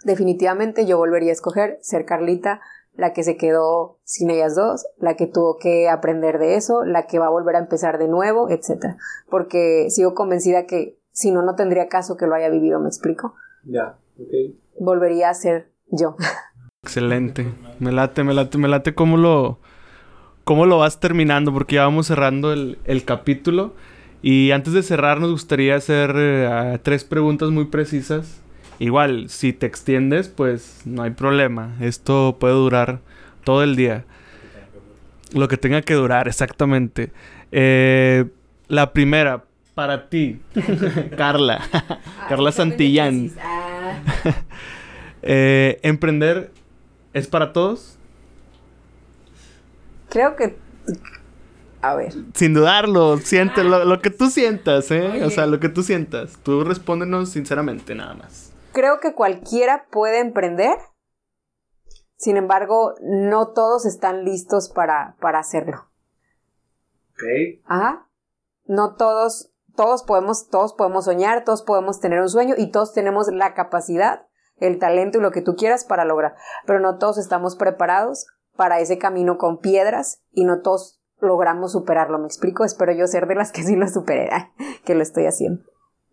Definitivamente yo volvería a escoger ser Carlita, la que se quedó sin ellas dos, la que tuvo que aprender de eso, la que va a volver a empezar de nuevo, etc. Porque sigo convencida que si no, no tendría caso que lo haya vivido, ¿me explico? Ya, Volvería a ser yo. Excelente. Me late, me late, me late cómo lo, cómo lo vas terminando, porque ya vamos cerrando el, capítulo. Y antes de cerrar, nos gustaría hacer eh, tres preguntas muy precisas Igual, si te extiendes, pues no hay problema. Esto puede durar todo el día. Lo que tenga que durar, exactamente. Eh, la primera, para ti, Carla. Carla Santillán. Ah. Eh, ¿Emprender es para todos? Creo que a ver. Sin dudarlo, siente lo, lo, que tú sientas, ¿eh? O sea, lo que tú sientas. Tú respóndenos sinceramente, nada más. Creo que cualquiera puede emprender, sin embargo, no todos están listos para, para hacerlo. Ok. Ajá. No todos, todos podemos, todos podemos soñar, todos podemos tener un sueño y todos tenemos la capacidad, el talento y lo que tú quieras para lograr. Pero no todos estamos preparados para ese camino con piedras y no todos logramos superarlo. ¿Me explico? Espero yo ser de las que sí lo superé, que lo estoy haciendo.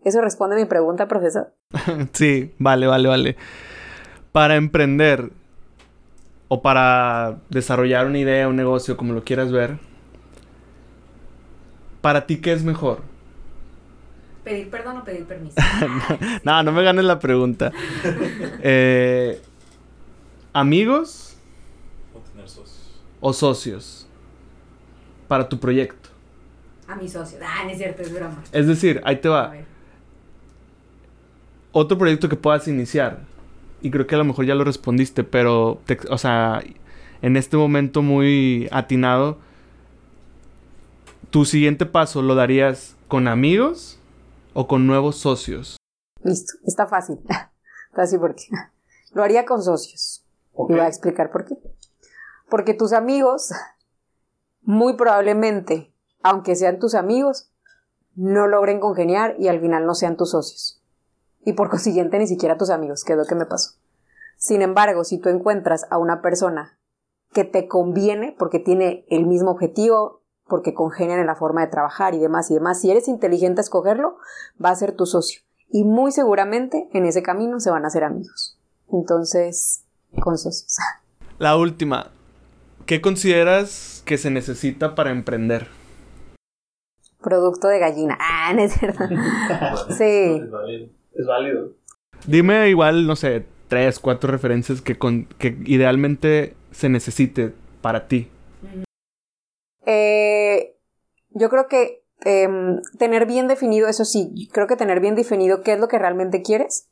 ¿Eso responde a mi pregunta, profesor? sí, vale, vale, vale. Para emprender o para desarrollar una idea, un negocio, como lo quieras ver, ¿para ti qué es mejor? ¿Pedir perdón o pedir permiso? no, no me ganes la pregunta. Eh, ¿Amigos? O tener socios. ¿O socios? Para tu proyecto. A mis socios. Ah, no es cierto, es broma. Es decir, ahí te va. Otro proyecto que puedas iniciar. Y creo que a lo mejor ya lo respondiste, pero, o sea, en este momento muy atinado, tu siguiente paso lo darías con amigos o con nuevos socios? Listo, está fácil. fácil porque lo haría con socios. Y voy a explicar por qué. Porque tus amigos, muy probablemente, aunque sean tus amigos, no logren congeniar y al final no sean tus socios. Y por consiguiente ni siquiera tus amigos, que es lo que me pasó. Sin embargo, si tú encuentras a una persona que te conviene porque tiene el mismo objetivo, porque congenian en la forma de trabajar y demás y demás. Si eres inteligente a escogerlo, va a ser tu socio. Y muy seguramente en ese camino se van a hacer amigos. Entonces, con socios. La última. ¿Qué consideras que se necesita para emprender? Producto de gallina. Ah, no es cierto. sí. Es válido. Dime igual, no sé, tres, cuatro referencias que, con, que idealmente se necesite para ti. Eh, yo creo que em, tener bien definido, eso sí, creo que tener bien definido qué es lo que realmente quieres.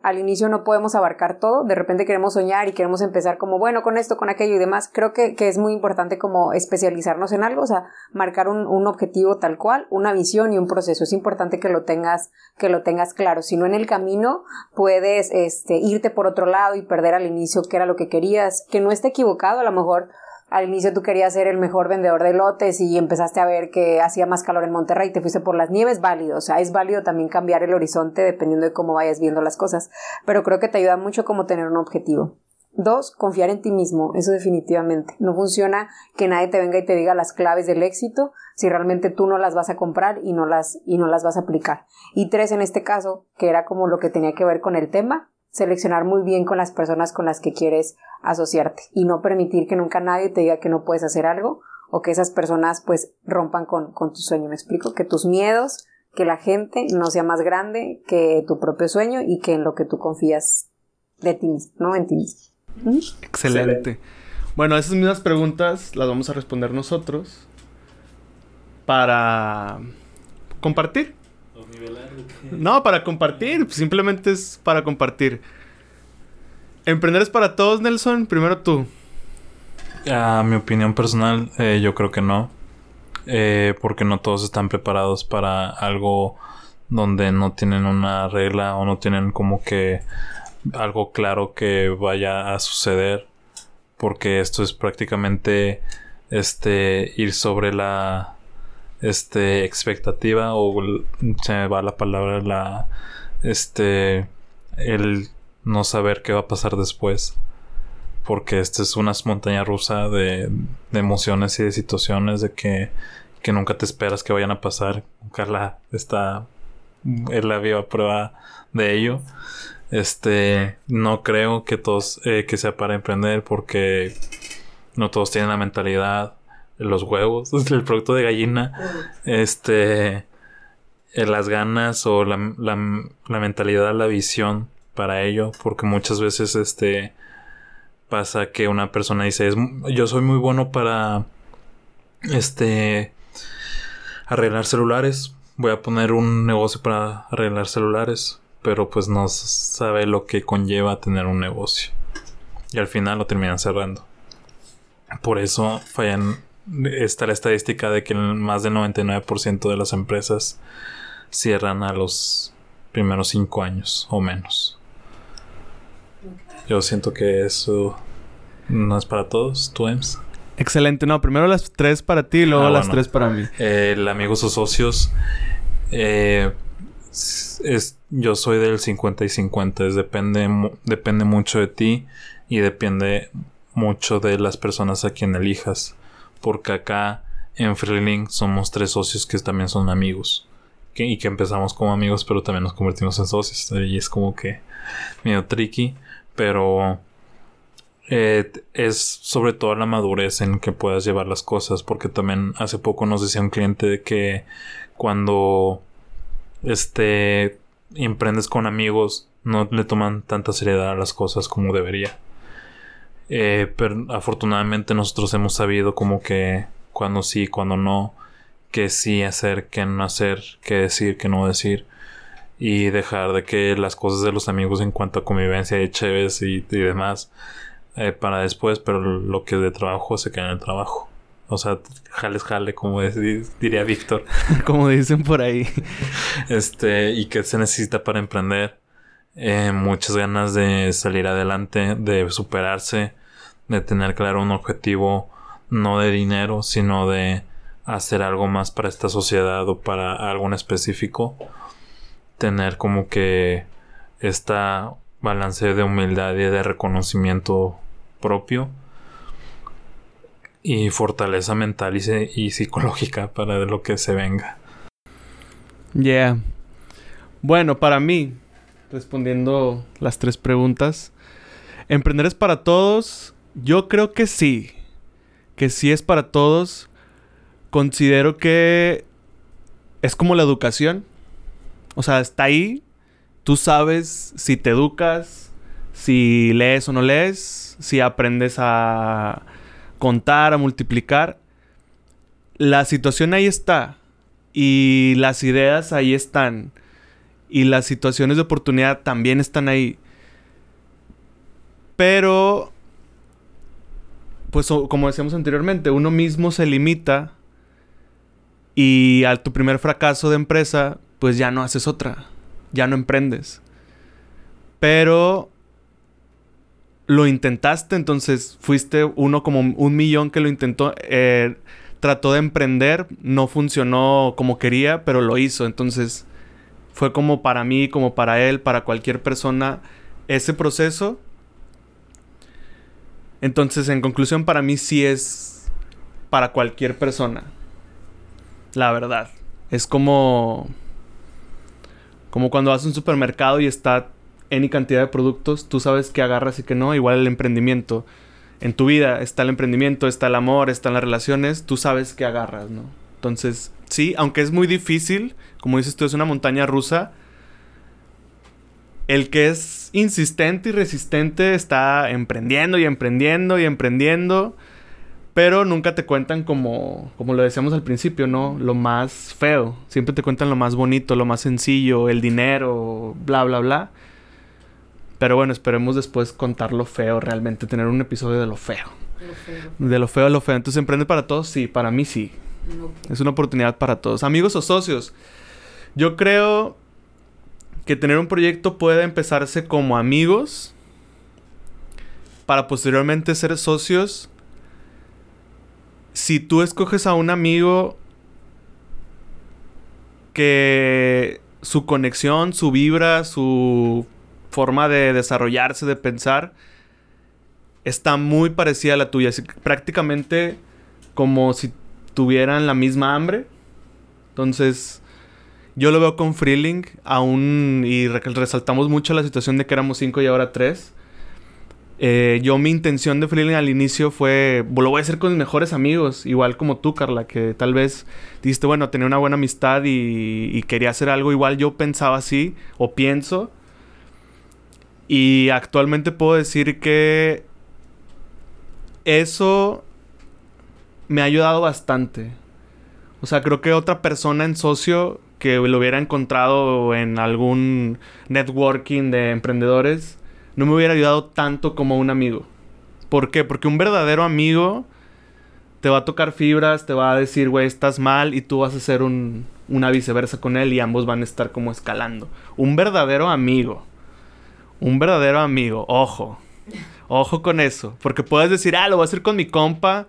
Al inicio no podemos abarcar todo, de repente queremos soñar y queremos empezar como, bueno, con esto, con aquello y demás. Creo que, que es muy importante como especializarnos en algo, o sea, marcar un, un, objetivo tal cual, una visión y un proceso. Es importante que lo tengas, que lo tengas claro. Si no en el camino puedes este, irte por otro lado y perder al inicio qué era lo que querías, que no esté equivocado, a lo mejor al inicio tú querías ser el mejor vendedor de lotes y empezaste a ver que hacía más calor en Monterrey y te fuiste por las nieves, válido. O sea, es válido también cambiar el horizonte dependiendo de cómo vayas viendo las cosas. Pero creo que te ayuda mucho como tener un objetivo. Dos, confiar en ti mismo, eso definitivamente. No funciona que nadie te venga y te diga las claves del éxito si realmente tú no las vas a comprar y no las, y no las vas a aplicar. Y tres, en este caso, que era como lo que tenía que ver con el tema, seleccionar muy bien con las personas con las que quieres asociarte y no permitir que nunca nadie te diga que no puedes hacer algo o que esas personas pues rompan con, con tu sueño. Me explico que tus miedos, que la gente no sea más grande que tu propio sueño y que en lo que tú confías de ti mismo, ¿no? En ti mismo. ¿Mm? Excelente. Bueno, esas mismas preguntas las vamos a responder nosotros para compartir no, para compartir. Simplemente es para compartir. ¿Emprender es para todos, Nelson? Primero tú. A mi opinión personal, eh, yo creo que no. Eh, porque no todos están preparados para algo donde no tienen una regla o no tienen como que algo claro que vaya a suceder. Porque esto es prácticamente este ir sobre la este expectativa o se me va la palabra la este el no saber qué va a pasar después. Porque esta es una montaña rusa de, emociones y de situaciones de que, que nunca te esperas que vayan a pasar. Carla está en la viva prueba de ello. Este no creo que todos eh, que sea para emprender porque no todos tienen la mentalidad los huevos, el producto de gallina, este, eh, las ganas o la, la, mentalidad, la visión para ello, porque muchas veces este pasa que una persona dice, yo soy muy bueno para este arreglar celulares, voy a poner un negocio para arreglar celulares, pero pues no sabe lo que conlleva tener un negocio. Y al final lo terminan cerrando. Por eso fallan está la estadística de que más del 99% de las empresas cierran a los primeros 5 años o menos. Yo siento que eso no es para todos, tú, Ems. Excelente, no, primero las tres para ti y luego ah, las tres para mí. el amigos o socios, eh, es, yo soy del 50 y 50, depende, depende mucho de ti y depende mucho de las personas a quien elijas porque acá en Freeling somos tres socios que también son amigos, y que empezamos como amigos, pero también nos convertimos en socios. Y es como que medio tricky, pero eh, es sobre todo la madurez en que puedas llevar las cosas, porque también hace poco nos decía un cliente de que cuando este emprendes con amigos no le toman tanta seriedad a las cosas como debería. Eh, pero afortunadamente nosotros hemos sabido como que cuando sí, cuando no, que sí hacer, que no hacer, que decir, que no decir. Y dejar de que las cosas de los amigos en cuanto a convivencia y chéves y, demás eh, para después, pero lo que es de trabajo se queda en el trabajo. O sea, jales jale, como diría Víctor. como dicen por ahí. Este, y que se necesita para emprender. Eh, muchas ganas de salir adelante, de superarse, de tener claro un objetivo no de dinero, sino de hacer algo más para esta sociedad o para algo en específico. Tener como que esta balance de humildad y de reconocimiento propio y fortaleza mental y, psicológica para lo que se venga. Yeah. Bueno, para mí, respondiendo las tres preguntas, ¿emprender es para todos? Yo creo que sí. Que sí es para todos. Considero que es como la educación. O sea, está ahí. Tú sabes si te educas, si lees o no lees, si aprendes a contar, a multiplicar. La situación ahí está. Y las ideas ahí están. Y las situaciones de oportunidad también están ahí. Pero, pues como decíamos anteriormente, uno mismo se limita y al tu primer fracaso de empresa, pues ya no haces otra, ya no emprendes. Pero lo intentaste, entonces fuiste uno como un millón que lo intentó, eh, trató de emprender, no funcionó como quería, pero lo hizo, entonces fue como para mí, como para él, para cualquier persona, ese proceso. Entonces, en conclusión, para mí sí es para cualquier persona. La verdad. Es como. Como cuando vas a un supermercado y está N cantidad de productos, tú sabes que agarras y que no, igual el emprendimiento. En tu vida está el emprendimiento, está el amor, están las relaciones, tú sabes que agarras, ¿no? Entonces, sí, aunque es muy difícil, como dices tú, es una montaña rusa, el que es insistente y resistente está emprendiendo y emprendiendo y emprendiendo, pero nunca te cuentan como, como lo decíamos al principio, ¿no? Lo más feo. Siempre te cuentan lo más bonito, lo más sencillo, el dinero, bla, bla, bla. Pero bueno, esperemos después contar lo feo, realmente tener un episodio de lo feo. De lo feo a lo feo. Entonces, ¿emprende para todos? Sí, para mí sí. Es una oportunidad para todos. Amigos o socios. Yo creo que tener un proyecto puede empezarse como amigos para posteriormente ser socios. Si tú escoges a un amigo que su conexión, su vibra, su forma de desarrollarse, de pensar, está muy parecida a la tuya. prácticamente como si tuvieran la misma hambre. Entonces, yo lo veo con Freeling aún y resaltamos mucho la situación de que éramos cinco y ahora tres. Eh, yo mi intención de Freeling al inicio fue, lo voy a hacer con mis mejores amigos, igual como tú, Carla, que tal vez dijiste, bueno, tenía una buena amistad y, y quería hacer algo igual, yo pensaba así, o pienso, y actualmente puedo decir que eso me ha ayudado bastante. O sea, creo que otra persona en socio que lo hubiera encontrado en algún networking de emprendedores no me hubiera ayudado tanto como un amigo. ¿Por qué? Porque un verdadero amigo te va a tocar fibras, te va a decir, güey, estás mal y tú vas a hacer un, una viceversa con él y ambos van a estar como escalando. Un verdadero amigo un verdadero amigo, ojo. Ojo con eso. Porque puedes decir, ah, lo voy a hacer con mi compa.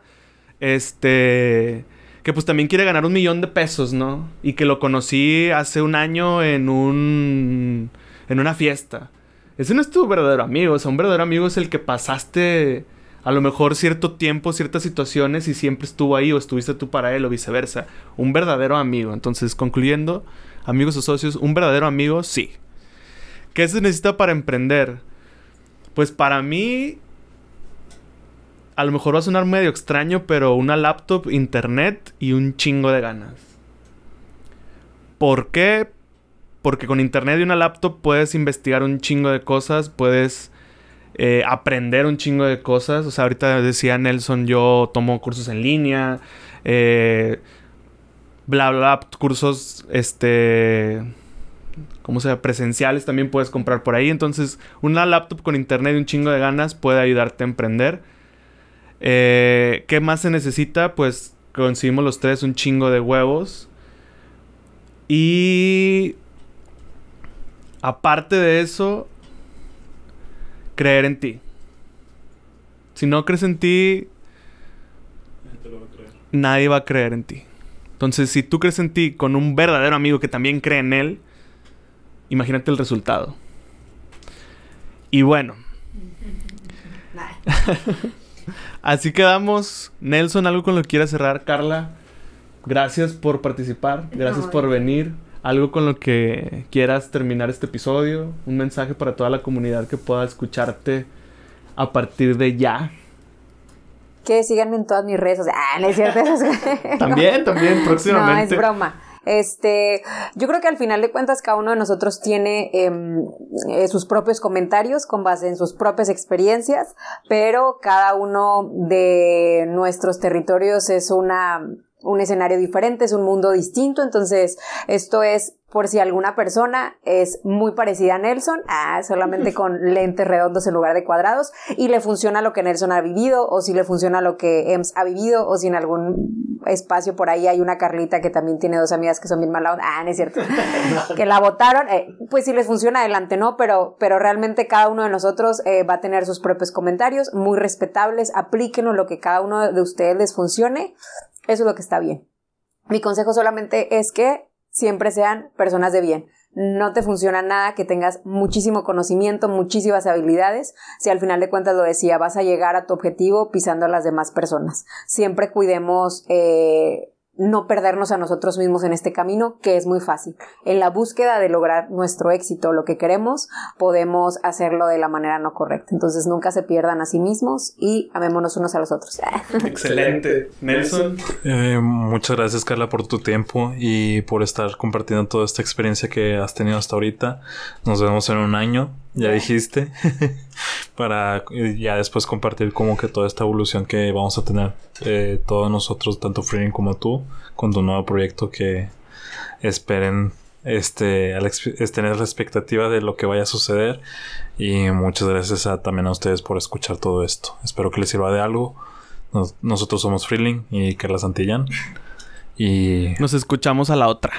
Este. Que pues también quiere ganar un millón de pesos, ¿no? Y que lo conocí hace un año en un. en una fiesta. Ese no es tu verdadero amigo. O sea, un verdadero amigo es el que pasaste a lo mejor cierto tiempo, ciertas situaciones y siempre estuvo ahí o estuviste tú para él o viceversa. Un verdadero amigo. Entonces, concluyendo, amigos o socios, un verdadero amigo, sí. ¿Qué se necesita para emprender? Pues para mí, a lo mejor va a sonar medio extraño, pero una laptop, internet y un chingo de ganas. ¿Por qué? Porque con internet y una laptop puedes investigar un chingo de cosas, puedes eh, aprender un chingo de cosas. O sea, ahorita decía Nelson, yo tomo cursos en línea, eh, bla, bla, cursos, este, como sea, presenciales también puedes comprar por ahí. Entonces, una laptop con internet y un chingo de ganas puede ayudarte a emprender. Eh, ¿Qué más se necesita? Pues conseguimos los tres un chingo de huevos. Y aparte de eso, creer en ti. Si no crees en ti, nadie va a creer en ti. Entonces, si tú crees en ti con un verdadero amigo que también cree en él, imagínate el resultado. Y bueno. Así quedamos. Nelson, ¿algo con lo que quieras cerrar? Carla, gracias por participar. Gracias por venir. ¿Algo con lo que quieras terminar este episodio? Un mensaje para toda la comunidad que pueda escucharte a partir de ya. Que síganme en todas mis redes. ah, no es cierto. también, también, próximamente. No, es broma. Este, yo creo que al final de cuentas cada uno de nosotros tiene em, eh, sus propios comentarios con base en sus propias experiencias, pero cada uno de nuestros territorios es una un escenario diferente, es un mundo distinto, entonces esto es por si alguna persona es muy parecida a Nelson, ah, solamente con lentes redondos en lugar de cuadrados, y le funciona lo que Nelson ha vivido, o si le funciona lo que Ems ha vivido, o si en algún espacio por ahí hay una Carlita que también tiene dos amigas que son bien malas, ah, no es cierto, que la votaron, eh, pues si les funciona adelante, ¿no? Pero, pero realmente cada uno de nosotros eh, va a tener sus propios comentarios, muy respetables, aplíquenlo lo que cada uno de ustedes les funcione, eso es lo que está bien. Mi consejo solamente es que siempre sean personas de bien. No te funciona nada que tengas muchísimo conocimiento, muchísimas habilidades, si al final de cuentas lo decía, vas a llegar a tu objetivo pisando a las demás personas. Siempre cuidemos eh, no perdernos a nosotros mismos en este camino, que es muy fácil. En la búsqueda de lograr nuestro éxito, lo que queremos, podemos hacerlo de la manera no correcta. Entonces nunca se pierdan a sí mismos y amémonos unos a los otros. Excelente. Nelson. Eh, muchas gracias Carla por tu tiempo y por estar compartiendo toda esta experiencia que has tenido hasta ahorita. Nos vemos en un año ya dijiste, para ya después compartir como que toda esta evolución que vamos a tener eh, todos nosotros, tanto Freeling como tú, con tu nuevo proyecto que esperen este, tener la expectativa de lo que vaya a suceder y muchas gracias también a ustedes por escuchar todo esto. Espero que les sirva de algo. nosotros somos Freeling y Carla Santillán y nos escuchamos a la otra.